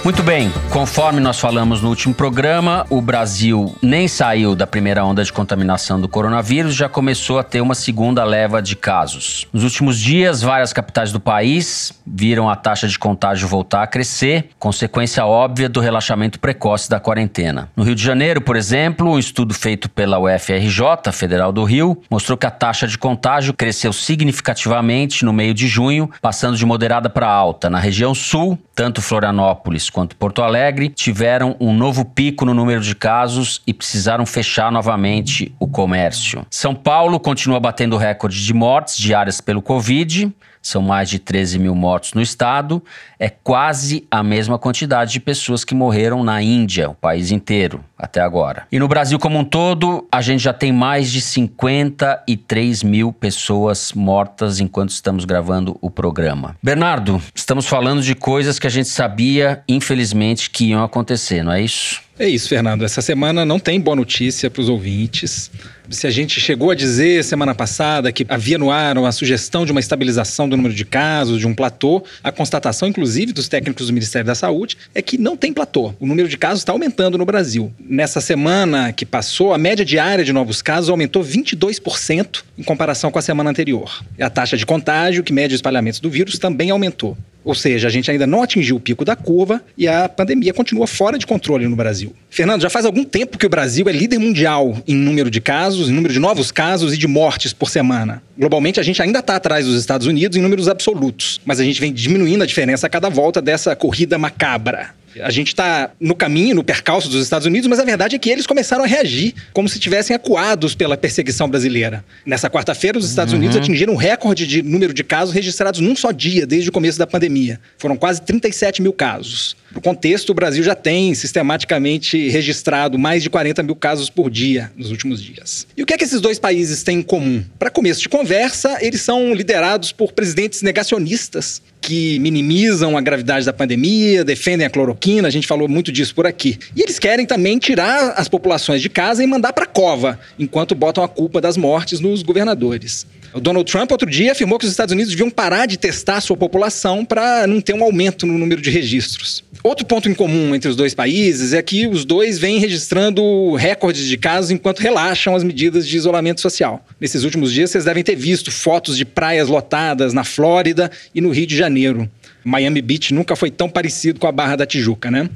Muito bem, conforme nós falamos no último programa, o Brasil nem saiu da primeira onda de contaminação do coronavírus, já começou a ter uma segunda leva de casos. Nos últimos dias, várias capitais do país viram a taxa de contágio voltar a crescer, consequência óbvia do relaxamento precoce da quarentena. No Rio de Janeiro, por exemplo, um estudo feito pela UFRJ, Federal do Rio, mostrou que a taxa de contágio cresceu significativamente no meio de junho, passando de moderada para alta. Na região sul, tanto Florianópolis quanto Porto Alegre tiveram um novo pico no número de casos e precisaram fechar novamente o comércio. São Paulo continua batendo recorde de mortes diárias pelo Covid. São mais de 13 mil mortos no estado. É quase a mesma quantidade de pessoas que morreram na Índia, o país inteiro, até agora. E no Brasil como um todo, a gente já tem mais de 53 mil pessoas mortas enquanto estamos gravando o programa. Bernardo, estamos falando de coisas que a gente sabia, infelizmente, que iam acontecer, não é isso? É isso, Fernando. Essa semana não tem boa notícia para os ouvintes. Se a gente chegou a dizer semana passada que havia no ar uma sugestão de uma estabilização do número de casos, de um platô, a constatação, inclusive, dos técnicos do Ministério da Saúde é que não tem platô. O número de casos está aumentando no Brasil. Nessa semana que passou, a média diária de novos casos aumentou 22% em comparação com a semana anterior. E a taxa de contágio, que mede o espalhamento do vírus, também aumentou. Ou seja, a gente ainda não atingiu o pico da curva e a pandemia continua fora de controle no Brasil. Fernando, já faz algum tempo que o Brasil é líder mundial em número de casos, em número de novos casos e de mortes por semana. Globalmente, a gente ainda está atrás dos Estados Unidos em números absolutos, mas a gente vem diminuindo a diferença a cada volta dessa corrida macabra. A gente está no caminho, no percalço dos Estados Unidos, mas a verdade é que eles começaram a reagir como se tivessem acuados pela perseguição brasileira. Nessa quarta-feira, os Estados Unidos atingiram um recorde de número de casos registrados num só dia, desde o começo da pandemia. Foram quase 37 mil casos. No contexto, o Brasil já tem sistematicamente registrado mais de 40 mil casos por dia nos últimos dias. E o que é que esses dois países têm em comum? Para começo de conversa, eles são liderados por presidentes negacionistas que minimizam a gravidade da pandemia, defendem a cloroquina, a gente falou muito disso por aqui. E eles querem também tirar as populações de casa e mandar para cova, enquanto botam a culpa das mortes nos governadores. O Donald Trump, outro dia, afirmou que os Estados Unidos deviam parar de testar a sua população para não ter um aumento no número de registros. Outro ponto em comum entre os dois países é que os dois vêm registrando recordes de casos enquanto relaxam as medidas de isolamento social. Nesses últimos dias, vocês devem ter visto fotos de praias lotadas na Flórida e no Rio de Janeiro. Miami Beach nunca foi tão parecido com a Barra da Tijuca, né?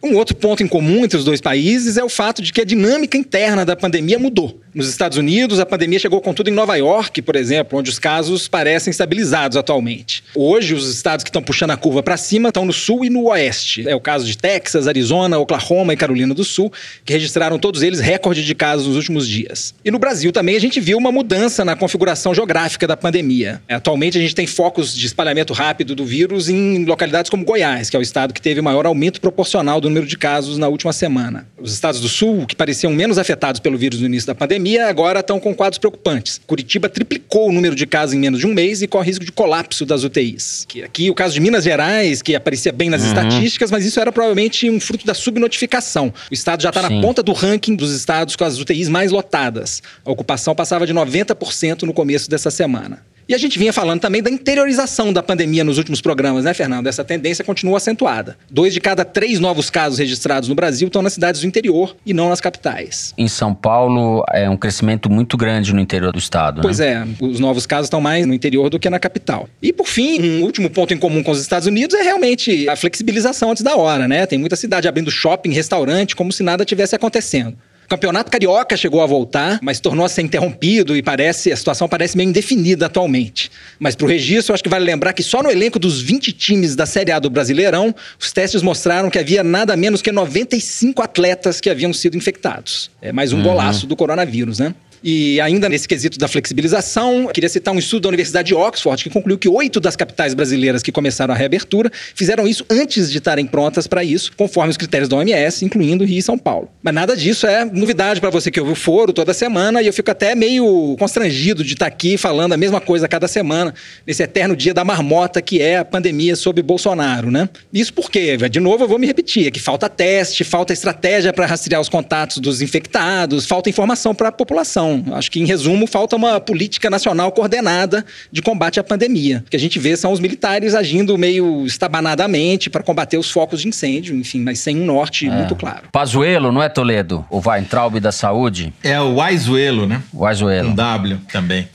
Um outro ponto em comum entre os dois países é o fato de que a dinâmica interna da pandemia mudou. Nos Estados Unidos, a pandemia chegou, contudo, em Nova York, por exemplo, onde os casos parecem estabilizados atualmente. Hoje, os estados que estão puxando a curva para cima estão no sul e no oeste. É o caso de Texas, Arizona, Oklahoma e Carolina do Sul, que registraram todos eles recorde de casos nos últimos dias. E no Brasil também a gente viu uma mudança na configuração geográfica da pandemia. Atualmente, a gente tem focos de espalhamento rápido do vírus em localidades como Goiás, que é o estado que teve maior aumento proporcional do número de casos na última semana. Os estados do sul, que pareciam menos afetados pelo vírus no início da pandemia, pandemia agora estão com quadros preocupantes. Curitiba triplicou o número de casos em menos de um mês e corre risco de colapso das UTIs. Aqui o caso de Minas Gerais, que aparecia bem nas uhum. estatísticas, mas isso era provavelmente um fruto da subnotificação. O estado já está na ponta do ranking dos estados com as UTIs mais lotadas. A ocupação passava de 90% no começo dessa semana. E a gente vinha falando também da interiorização da pandemia nos últimos programas, né, Fernando? Essa tendência continua acentuada. Dois de cada três novos casos registrados no Brasil estão nas cidades do interior e não nas capitais. Em São Paulo, é um crescimento muito grande no interior do estado. Pois né? é, os novos casos estão mais no interior do que na capital. E por fim, um último ponto em comum com os Estados Unidos é realmente a flexibilização antes da hora, né? Tem muita cidade abrindo shopping, restaurante, como se nada tivesse acontecendo. O campeonato carioca chegou a voltar, mas tornou a ser interrompido e parece a situação parece meio indefinida atualmente. Mas para o registro, eu acho que vale lembrar que só no elenco dos 20 times da Série A do Brasileirão, os testes mostraram que havia nada menos que 95 atletas que haviam sido infectados. É mais um uhum. golaço do coronavírus, né? E ainda nesse quesito da flexibilização, queria citar um estudo da Universidade de Oxford que concluiu que oito das capitais brasileiras que começaram a reabertura fizeram isso antes de estarem prontas para isso, conforme os critérios da OMS, incluindo Rio e São Paulo. Mas nada disso é novidade para você que ouve o foro toda semana e eu fico até meio constrangido de estar aqui falando a mesma coisa a cada semana, nesse eterno dia da marmota que é a pandemia sob Bolsonaro, né? Isso porque, de novo, eu vou me repetir, é que falta teste, falta estratégia para rastrear os contatos dos infectados, falta informação para a população. Acho que, em resumo, falta uma política nacional coordenada de combate à pandemia. O que a gente vê são os militares agindo meio estabanadamente para combater os focos de incêndio, enfim, mas sem um norte é. muito claro. Pazuelo, não é Toledo? O Weintraub da Saúde? É o Waizuelo, né? Waizuelo. Um W também.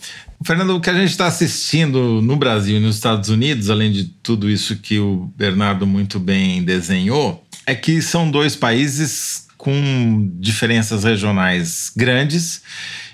Fernando, o que a gente está assistindo no Brasil e nos Estados Unidos, além de tudo isso que o Bernardo muito bem desenhou, é que são dois países com diferenças regionais grandes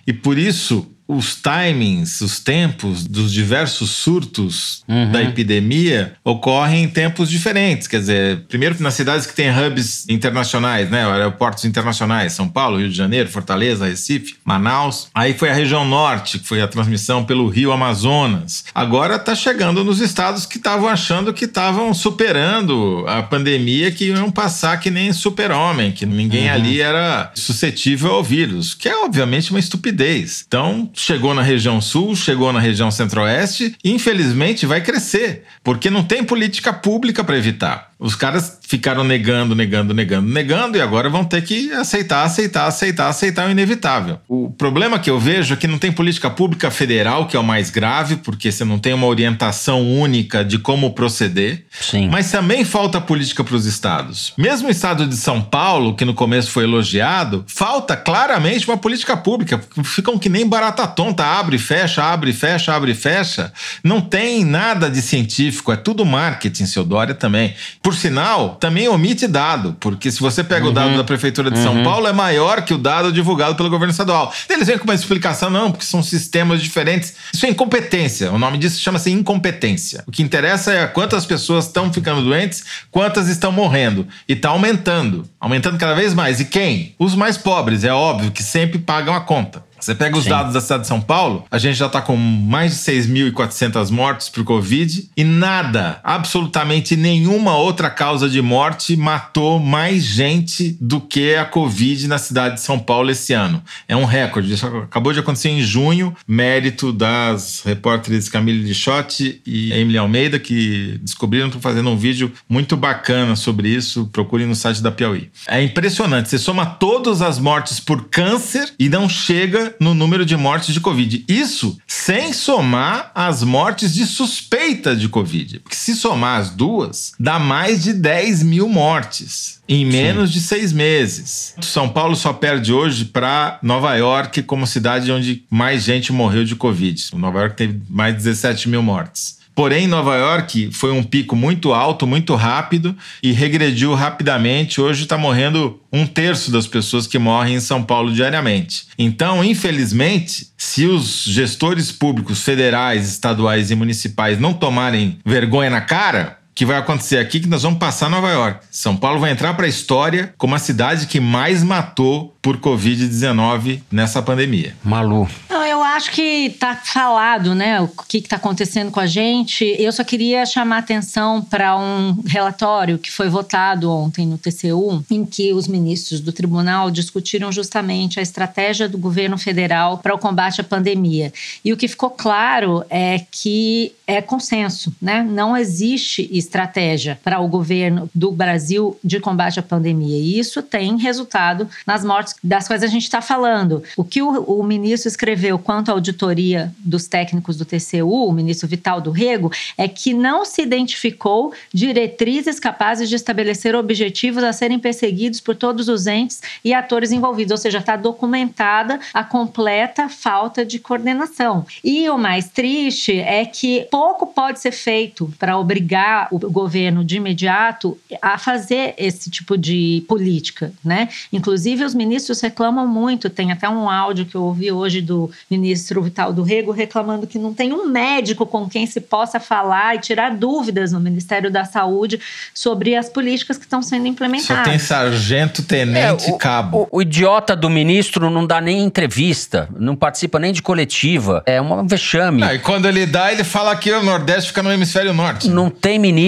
e por isso os timings, os tempos dos diversos surtos uhum. da epidemia ocorrem em tempos diferentes. Quer dizer, primeiro nas cidades que têm hubs internacionais, né? Aeroportos internacionais, São Paulo, Rio de Janeiro, Fortaleza, Recife, Manaus. Aí foi a região norte, que foi a transmissão pelo Rio Amazonas. Agora está chegando nos estados que estavam achando que estavam superando a pandemia, que iam passar que nem super-homem, que ninguém uhum. ali era suscetível ao vírus, que é obviamente uma estupidez. Então, chegou na região sul, chegou na região centro-oeste e infelizmente vai crescer, porque não tem política pública para evitar. Os caras ficaram negando, negando, negando, negando e agora vão ter que aceitar, aceitar, aceitar, aceitar o inevitável. O problema que eu vejo é que não tem política pública federal, que é o mais grave, porque você não tem uma orientação única de como proceder. Sim. Mas também falta política para os estados. Mesmo o estado de São Paulo, que no começo foi elogiado, falta claramente uma política pública. Ficam que nem barata tonta, abre, fecha, abre, fecha, abre, fecha. Não tem nada de científico, é tudo marketing, seu Dória também. Por sinal, também omite dado, porque se você pega uhum. o dado uhum. da Prefeitura de uhum. São Paulo, é maior que o dado divulgado pelo governo estadual. Eles vêm com uma explicação, não, porque são sistemas diferentes. Isso é incompetência. O nome disso chama-se incompetência. O que interessa é quantas pessoas estão ficando doentes, quantas estão morrendo. E está aumentando. Aumentando cada vez mais. E quem? Os mais pobres, é óbvio, que sempre pagam a conta. Você pega os Sim. dados da cidade de São Paulo, a gente já está com mais de 6.400 mortes por Covid e nada, absolutamente nenhuma outra causa de morte matou mais gente do que a Covid na cidade de São Paulo esse ano. É um recorde. Isso acabou de acontecer em junho, mérito das repórteres Camille Lichotti e Emily Almeida, que descobriram, estão fazendo um vídeo muito bacana sobre isso. Procurem no site da Piauí. É impressionante. Você soma todas as mortes por câncer e não chega no número de mortes de Covid. Isso sem somar as mortes de suspeita de Covid. Porque se somar as duas, dá mais de 10 mil mortes em menos Sim. de seis meses. São Paulo só perde hoje para Nova York como cidade onde mais gente morreu de Covid. Nova York teve mais de 17 mil mortes. Porém, Nova York foi um pico muito alto, muito rápido e regrediu rapidamente. Hoje está morrendo um terço das pessoas que morrem em São Paulo diariamente. Então, infelizmente, se os gestores públicos federais, estaduais e municipais não tomarem vergonha na cara, que vai acontecer aqui que nós vamos passar Nova York. São Paulo vai entrar para a história como a cidade que mais matou por Covid-19 nessa pandemia. Malu. Não, eu acho que tá falado, né, o que está acontecendo com a gente. Eu só queria chamar atenção para um relatório que foi votado ontem no TCU, em que os ministros do tribunal discutiram justamente a estratégia do governo federal para o combate à pandemia. E o que ficou claro é que é consenso, né? Não existe estratégia para o governo do Brasil de combate à pandemia. E isso tem resultado nas mortes das quais a gente está falando. O que o, o, ministro escreveu quanto à auditoria dos técnicos do TCU, o ministro Vital do Rego, é que não se identificou diretrizes capazes de estabelecer objetivos a serem perseguidos por todos os entes e atores envolvidos, ou seja, está documentada a completa falta de coordenação. E o mais triste é que pouco pode ser feito para obrigar o governo de imediato a fazer esse tipo de política, né? Inclusive os ministros reclamam muito, tem até um áudio que eu ouvi hoje do ministro Vital do Rego reclamando que não tem um médico com quem se possa falar e tirar dúvidas no Ministério da Saúde sobre as políticas que estão sendo implementadas. Só tem sargento, tenente, é, o, cabo. O, o, idiota do ministro não dá nem entrevista, não participa nem de coletiva. É um vexame. e quando ele dá, ele fala que o Nordeste fica no hemisfério norte. Não tem ministro,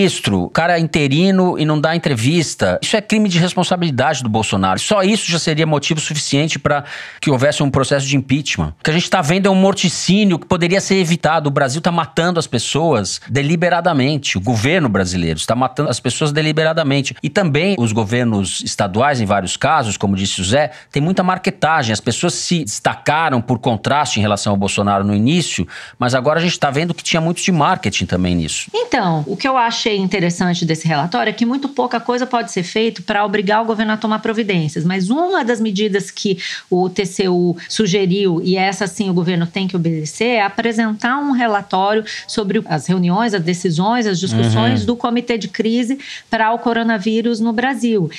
cara interino e não dá entrevista. Isso é crime de responsabilidade do Bolsonaro. Só isso já seria motivo suficiente para que houvesse um processo de impeachment. O que a gente está vendo é um morticínio que poderia ser evitado. O Brasil está matando as pessoas deliberadamente. O governo brasileiro está matando as pessoas deliberadamente. E também os governos estaduais, em vários casos, como disse o Zé, tem muita marketagem. As pessoas se destacaram por contraste em relação ao Bolsonaro no início, mas agora a gente está vendo que tinha muito de marketing também nisso. Então, o que eu achei interessante desse relatório é que muito pouca coisa pode ser feito para obrigar o governo a tomar providências, mas uma das medidas que o TCU sugeriu, e essa sim o governo tem que obedecer, é apresentar um relatório sobre as reuniões, as decisões, as discussões uhum. do Comitê de Crise para o coronavírus no Brasil.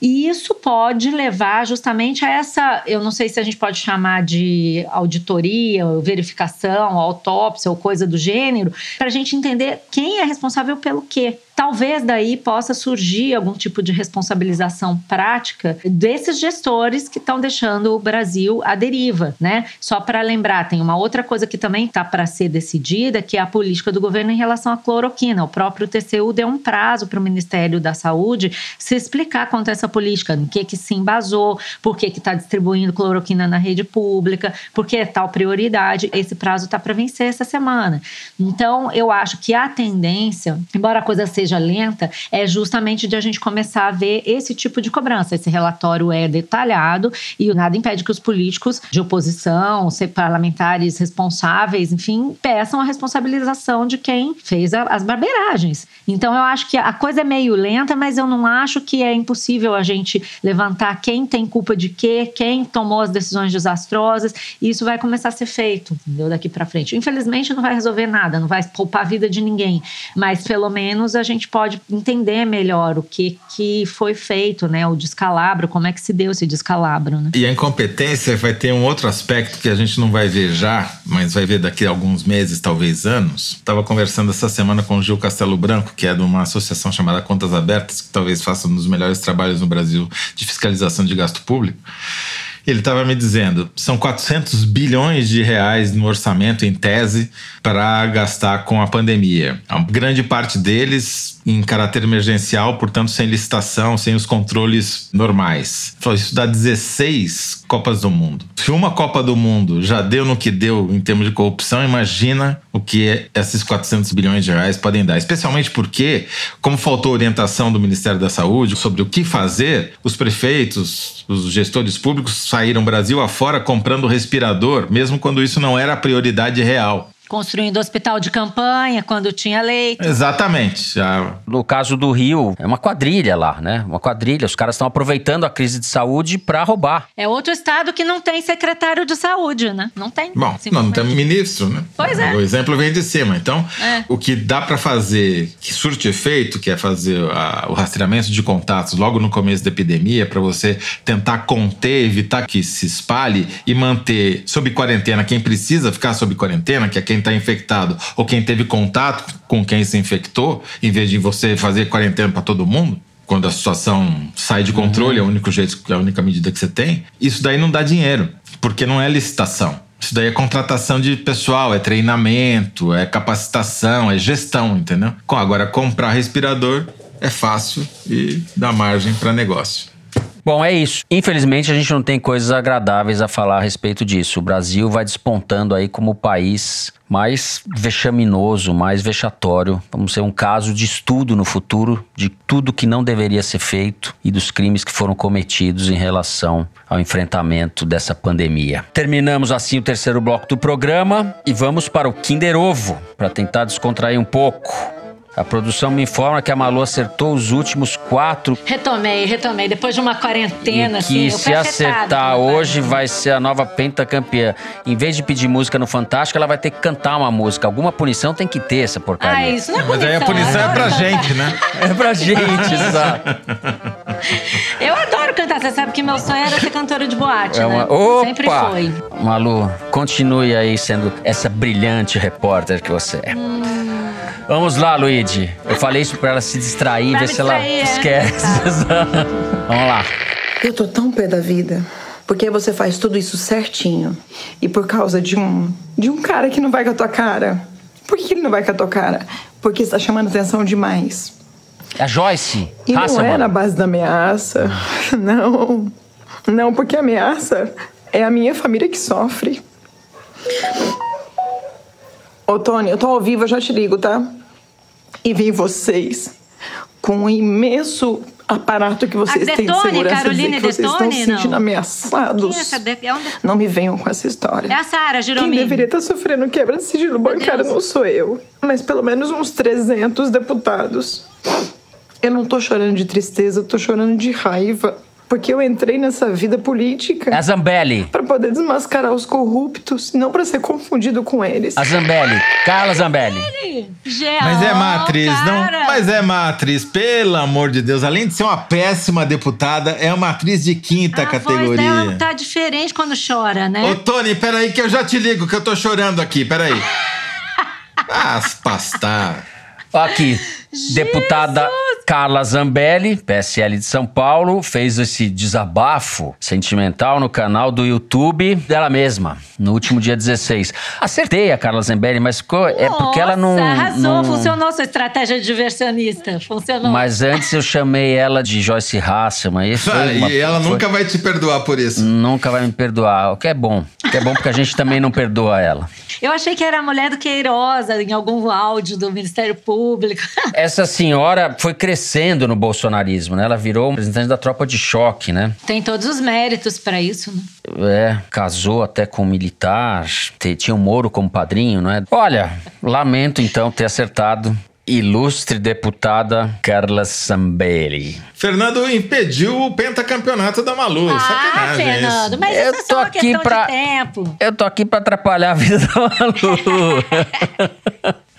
E isso pode levar justamente a essa, eu não sei se a gente pode chamar de auditoria, verificação, autópsia ou coisa do gênero, para a gente entender quem é responsável pelo quê. Talvez daí possa surgir algum tipo de responsabilização prática desses gestores que estão deixando o Brasil à deriva, né? Só para lembrar, tem uma outra coisa que também está para ser decidida, que é a política do governo em relação à cloroquina. O próprio TCU deu um prazo para o Ministério da Saúde se explicar quanto a essa política, em que que se embasou, por que que está distribuindo cloroquina na rede pública, por que é tal prioridade. Esse prazo está para vencer essa semana. Então, eu acho que a tendência, embora a coisa seja seja lenta é justamente de a gente começar a ver esse tipo de cobrança. Esse relatório é detalhado e nada impede que os políticos de oposição, ser parlamentares responsáveis, enfim, peçam a responsabilização de quem fez as barbeiragens. Então eu acho que a coisa é meio lenta, mas eu não acho que é impossível a gente levantar quem tem culpa de quê, quem tomou as decisões desastrosas, e isso vai começar a ser feito, entendeu? Daqui para frente. Infelizmente não vai resolver nada, não vai poupar a vida de ninguém, mas pelo menos a gente pode entender melhor o que, que foi feito, né? O descalabro, como é que se deu esse descalabro, né? E a incompetência vai ter um outro aspecto que a gente não vai ver já, mas vai ver daqui a alguns meses, talvez anos. Estava conversando essa semana com o Gil Castelo Branco, que é de uma associação chamada Contas Abertas, que talvez faça um dos melhores trabalhos no Brasil de fiscalização de gasto público. Ele estava me dizendo, são 400 bilhões de reais no orçamento, em tese, para gastar com a pandemia. A grande parte deles em caráter emergencial, portanto, sem licitação, sem os controles normais. Falou, isso dá 16 Copas do Mundo. Se uma Copa do Mundo já deu no que deu em termos de corrupção, imagina o que esses 400 bilhões de reais podem dar. Especialmente porque, como faltou orientação do Ministério da Saúde sobre o que fazer, os prefeitos, os gestores públicos saíram Brasil afora comprando respirador, mesmo quando isso não era a prioridade real. Construindo hospital de campanha quando tinha leito. Exatamente. Já No caso do Rio, é uma quadrilha lá, né? Uma quadrilha. Os caras estão aproveitando a crise de saúde para roubar. É outro estado que não tem secretário de saúde, né? Não tem. Bom, não, não tem ministro, né? Pois é. O exemplo vem de cima. Então, É. o que dá para fazer, que surte efeito, que é fazer a- o rastreamento de contatos logo no começo da epidemia, para você tentar conter, evitar que se espalhe e manter sob quarentena quem precisa ficar sob quarentena, que é quem está infectado ou quem teve contato com quem se infectou, em vez de você fazer quarentena para todo mundo quando a situação sai de controle, é o único jeito, é a única medida que você tem, isso daí não dá dinheiro, porque não é licitação. Isso daí é contratação de pessoal, é treinamento, é capacitação, é gestão, entendeu? Agora, comprar respirador é fácil e dá margem para negócio. Bom, é isso. Infelizmente, a gente não tem coisas agradáveis a falar a respeito disso. O Brasil vai despontando aí como o país mais vexaminoso, mais vexatório. Vamos ser um caso de estudo no futuro de tudo que não deveria ser feito e dos crimes que foram cometidos em relação ao enfrentamento dessa pandemia. Terminamos assim o terceiro bloco do programa e vamos para o Kinder Ovo para tentar descontrair um pouco. A produção me informa que a Malu acertou os últimos quatro Retomei, retomei. Depois de uma quarentena, e assim. que eu se acertar hoje vai ser a nova pentacampeã. Em vez de pedir música no Fantástico, ela vai ter que cantar uma música. Alguma punição tem que ter essa Ah, porcaria. isso não é Mas aí a punição [laughs] é pra gente, né? É pra gente, exato. Eu adoro cantar. Você sabe que meu sonho era ser cantora de boate, É uma... né? Opa! Sempre foi. Malu, continue aí sendo essa brilhante repórter que você é. Vamos lá, Luigi. Eu falei isso pra ela se distrair, Pra ver se ela é. esquece. [laughs] Vamos lá. Eu tô tão pé da vida. Porque você faz tudo isso certinho. E por causa de um. de um cara que não vai com a tua cara. Por que ele não vai com a tua cara? Porque você tá chamando atenção demais. A Joyce. E Raça, não é mano. na base da ameaça. [laughs] Não. Não, porque a ameaça é a minha família que sofre. Ô, Tony, eu tô ao vivo, eu já te ligo, tá? E vi vocês com um imenso aparato que vocês A têm de Detone, segurança Caroline dizer que vocês estão Detone, se sentindo não? ameaçados. Quem é é um de- Não me venham com essa história. É a Sara Quem Giromi. deveria estar sofrendo quebra de sigilo bancário não sou eu, mas pelo menos uns 300 deputados. Eu não tô chorando de tristeza, eu tô chorando de raiva. Porque eu entrei nessa vida política É a Zambelli. pra poder desmascarar os corruptos, não pra ser confundido com eles. A Zambelli. Carla Zambelli. Mas é má atriz, não? Mas é má atriz, pelo amor de Deus. Além de ser uma péssima deputada, é uma atriz de quinta a voz categoria. dela tá diferente quando chora, né? Ô, Tony, peraí que eu já te ligo, que eu tô chorando aqui, peraí. [laughs] Ah, pastar. Aqui, deputada Carla Zambelli, PSL de São Paulo, fez esse desabafo sentimental no canal do YouTube dela mesma, no último dia 16. Acertei a Carla Zambelli, mas ficou. é porque ela não. Nossa, arrasou, não- funcionou sua estratégia diversionista. Funcionou. Mas antes eu chamei ela de Joyce Hasselman. E, foi Ah, uma- e ela foi- nunca vai te perdoar por isso. Nunca vai me perdoar, o que é bom. O que é bom porque a gente também não perdoa ela. Eu achei que era a mulher do Queiroz em algum áudio do Ministério Público. [laughs] Essa senhora foi crescendo no bolsonarismo, né? Ela virou representante da tropa de choque, né? Tem todos os méritos pra isso, né? É, casou até com um militar, te- tinha o Moro como padrinho, não é? Olha, lamento então ter acertado. Ilustre deputada Carla Zambelli. Fernando impediu o pentacampeonato da Malu. ah, Sacanagem é Fernando, isso. mas Eu isso é tô só uma aqui questão pra- de tempo. Eu tô aqui pra atrapalhar a vida da Malu. [laughs]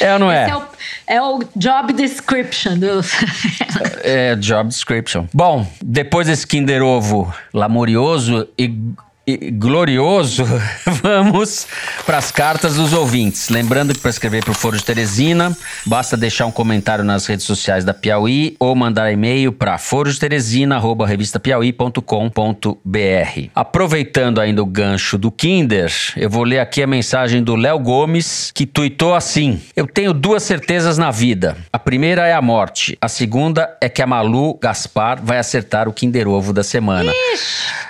é ou não é? é o, é o job description do. É, job description. Bom, depois desse Kinder Ovo lamurioso e, e glorioso, [laughs] vamos para as cartas dos ouvintes. Lembrando que para escrever para o Foro de Teresina, basta deixar um comentário nas redes sociais da Piauí ou mandar e-mail para forodeteresina.revistapiauí.com.br. Aproveitando ainda o gancho do Kinder, eu vou ler aqui a mensagem do Léo Gomes, que tuitou assim: Eu tenho duas certezas na vida. A primeira é a morte, a segunda é que a Malu Gaspar vai acertar o Kinder Ovo da semana.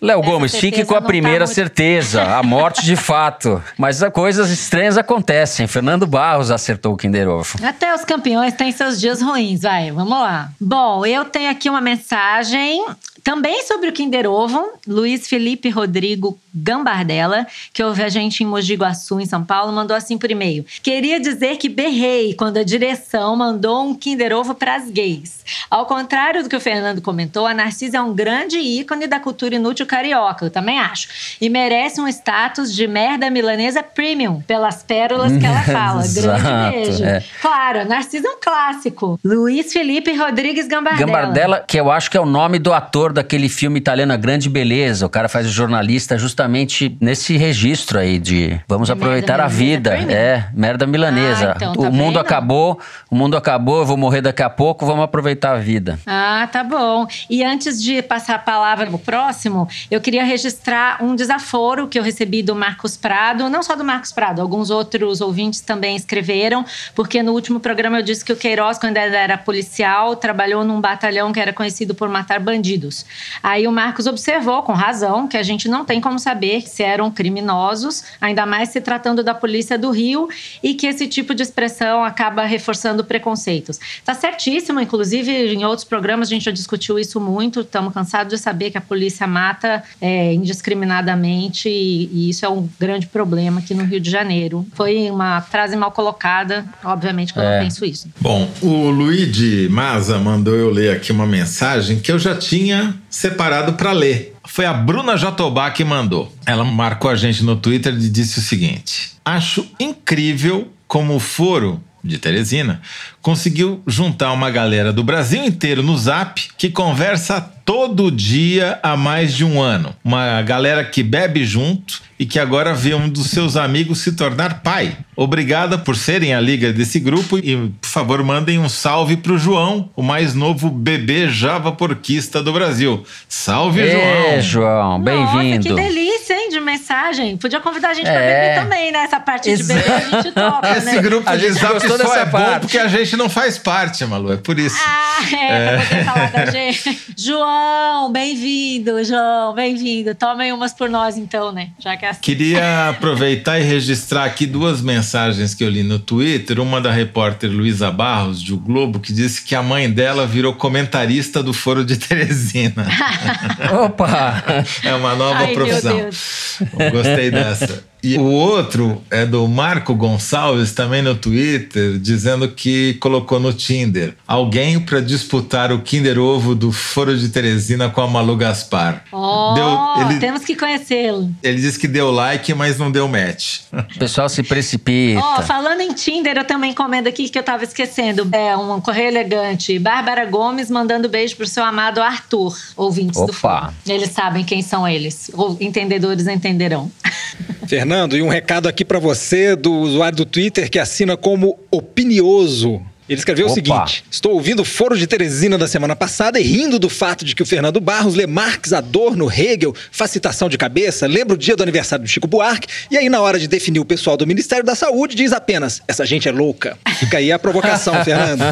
Léo Gomes, fique com a primeira primeira certeza, a morte de [laughs] fato. Mas as coisas estranhas acontecem. Fernando Barros acertou o Kinder Ovo. Até os campeões têm seus dias ruins, vai, vamos lá. Bom, eu tenho aqui uma mensagem também sobre o Kinder Ovo, Luiz Felipe Rodrigo Gambardella, que ouve a gente em Mogi Guaçu, em São Paulo, mandou assim por e-mail. Queria dizer que berrei quando a direção mandou um Kinder Ovo para as gays. Ao contrário do que o Fernando comentou, a Narcisa é um grande ícone da cultura inútil carioca, eu também acho. E merece um status de merda milanesa premium, pelas pérolas que ela [laughs] fala. Grande beijo. é. Claro, Narcisa é um clássico. Luiz Felipe Rodrigues Gambardella. Gambardella, que eu acho que é o nome do ator daquele filme italiano A Grande Beleza. O cara faz o jornalista justamente nesse registro aí de vamos Merda aproveitar a vida. É, merda milanesa. Ah, então, o tá mundo vendo? acabou, o mundo acabou, eu vou morrer daqui a pouco, vamos aproveitar a vida. Ah, tá bom. E antes de passar a palavra pro próximo, eu queria registrar um desaforo que eu recebi do Marcos Prado, não só do Marcos Prado, alguns outros ouvintes também escreveram, porque no último programa eu disse que o Queiroz, quando era policial, trabalhou num batalhão que era conhecido por matar bandidos. Aí o Marcos observou, com razão, que a gente não tem como saber se eram criminosos, ainda mais se tratando da polícia do Rio, e que esse tipo de expressão acaba reforçando preconceitos. Tá certíssimo, inclusive em outros programas a gente já discutiu isso muito, estamos cansados de saber que a polícia mata é, indiscriminadamente e, e isso é um grande problema aqui no Rio de Janeiro. Foi uma frase mal colocada, obviamente que eu É. não penso isso. Bom, o Luigi Maza mandou eu ler aqui uma mensagem que eu já tinha separado para ler. Foi a Bruna Jatobá que mandou. Ela marcou a gente no Twitter e disse o seguinte: Acho incrível como o foro de Teresina conseguiu juntar uma galera do Brasil inteiro no Zap que conversa todo dia há mais de um ano. Uma galera que bebe junto e que agora vê um dos seus amigos se tornar pai. Obrigada por serem a liga desse grupo e, por favor, mandem um salve pro João, o mais novo bebê java porquista do Brasil. Salve, Ê, João! João, Nossa, que bem-vindo. delícia, hein, de mensagem. Podia convidar a gente pra É. beber também, né? Essa parte de Exato. beber a gente topa, Esse né? grupo A de gente Zap gostou só é bom parte. porque a gente não faz parte, Malu, é por isso. Ah, é, pra você falar da [laughs] gente. João, bem-vindo, João, bem-vindo. Tomem umas por nós, então, né? Já que é assim. Queria [laughs] aproveitar e registrar aqui duas mensagens que eu li no Twitter. Uma da repórter Luísa Barros, de O Globo, que disse que a mãe dela virou comentarista do Foro de [laughs] Teresina. Opa! É uma nova Ai, meu profissão. Deus. Gostei dessa. E o outro é do Marco Gonçalves, também no Twitter, dizendo que colocou no Tinder alguém para disputar o Kinder Ovo do Foro de Teresina com a Malu Gaspar. Oh, Deu- ele- temos que conhecê-lo. Ele disse que deu like, mas não deu match. O pessoal se precipita. Ó, falando em Tinder, eu também encomendo aqui que eu tava esquecendo. É um correio elegante. Bárbara Gomes mandando beijo pro seu amado Arthur, ouvintes do Opa. Fórum. Eles sabem quem são eles. Ou entendedores entenderão. [laughs] Fernando, e um recado aqui pra você do usuário do Twitter que assina como Opinioso. Ele escreveu Opa. o seguinte: Estou ouvindo o foro de Teresina da semana passada e rindo do fato de que o Fernando Barros lê Marx, Adorno, Hegel, faz citação de cabeça, lembra o dia do aniversário do Chico Buarque e aí, na hora de definir o pessoal do Ministério da Saúde, diz apenas: essa gente é louca. Fica aí a provocação, [laughs] Fernando.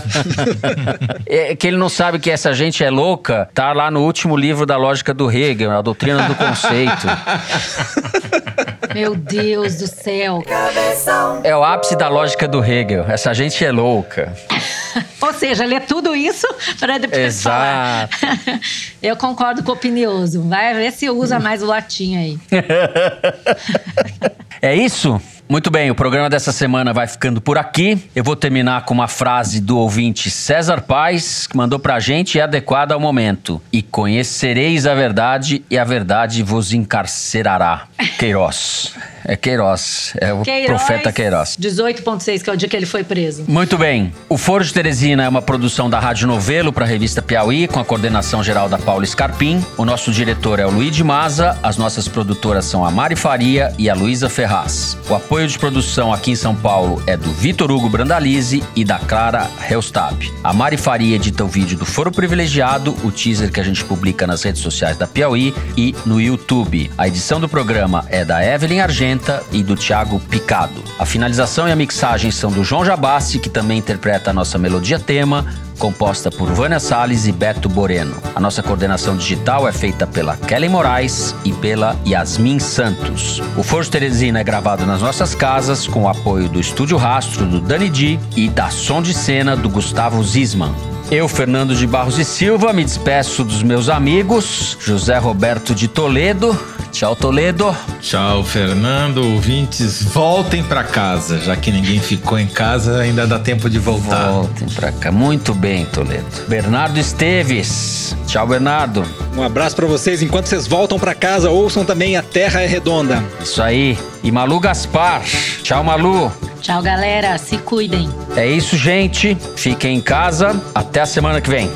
É que ele não sabe que essa gente é louca, tá lá no último livro da lógica do Hegel, a doutrina do conceito. [laughs] Meu Deus do céu. É o ápice da lógica do Hegel. Essa gente é louca. [laughs] Ou seja, lê tudo isso para depois falar. Exato. Eu concordo com o opinioso. Vai ver se usa mais o latim aí. [laughs] É isso? Muito bem, o programa dessa semana vai ficando por aqui. Eu vou terminar com uma frase do ouvinte César Paz, que mandou pra gente e é adequada ao momento. E conhecereis a verdade, e a verdade vos encarcerará. [laughs] Queiroz. É Queiroz. É o profeta Queiroz. 18.6, que é o dia que ele foi preso. Muito bem. O Foro de Teresina é uma produção da Rádio Novelo para a revista Piauí, com a coordenação geral da Paula Scarpim. O nosso diretor é o Luiz de Maza. As nossas produtoras são a Mari Faria e a Luísa Ferraz. O apoio de produção aqui em São Paulo é do Vitor Hugo Brandalize e da Clara Helstab. A Mari Faria edita o vídeo do Foro Privilegiado, o teaser que a gente publica nas redes sociais da Piauí e no YouTube. A edição do programa é da Evelyn Argento E do Thiago Picado. A finalização e a mixagem são do João Jabassi, que também interpreta a nossa melodia tema, composta por Vânia Salles e Beto Boreno. A nossa coordenação digital é feita pela Kelly Moraes e pela Yasmin Santos. O Forjo Teresina é gravado nas nossas casas com o apoio do Estúdio Rastro do Dani Di e da Som de Cena do Gustavo Zisman. Eu, Fernando de Barros e Silva, me despeço dos meus amigos, José Roberto de Toledo. Tchau, Toledo. Tchau, Fernando. Ouvintes, voltem para casa. Já que ninguém ficou em casa, ainda dá tempo de voltar. Voltem para cá. Muito bem, Toledo. Bernardo Esteves. Tchau, Bernardo. Um abraço para vocês. Enquanto vocês voltam para casa, ouçam também A Terra é Redonda. Isso aí. E Malu Gaspar. Tchau, Malu. Tchau, galera. Se cuidem. É isso, gente. Fiquem em casa. Até a semana que vem.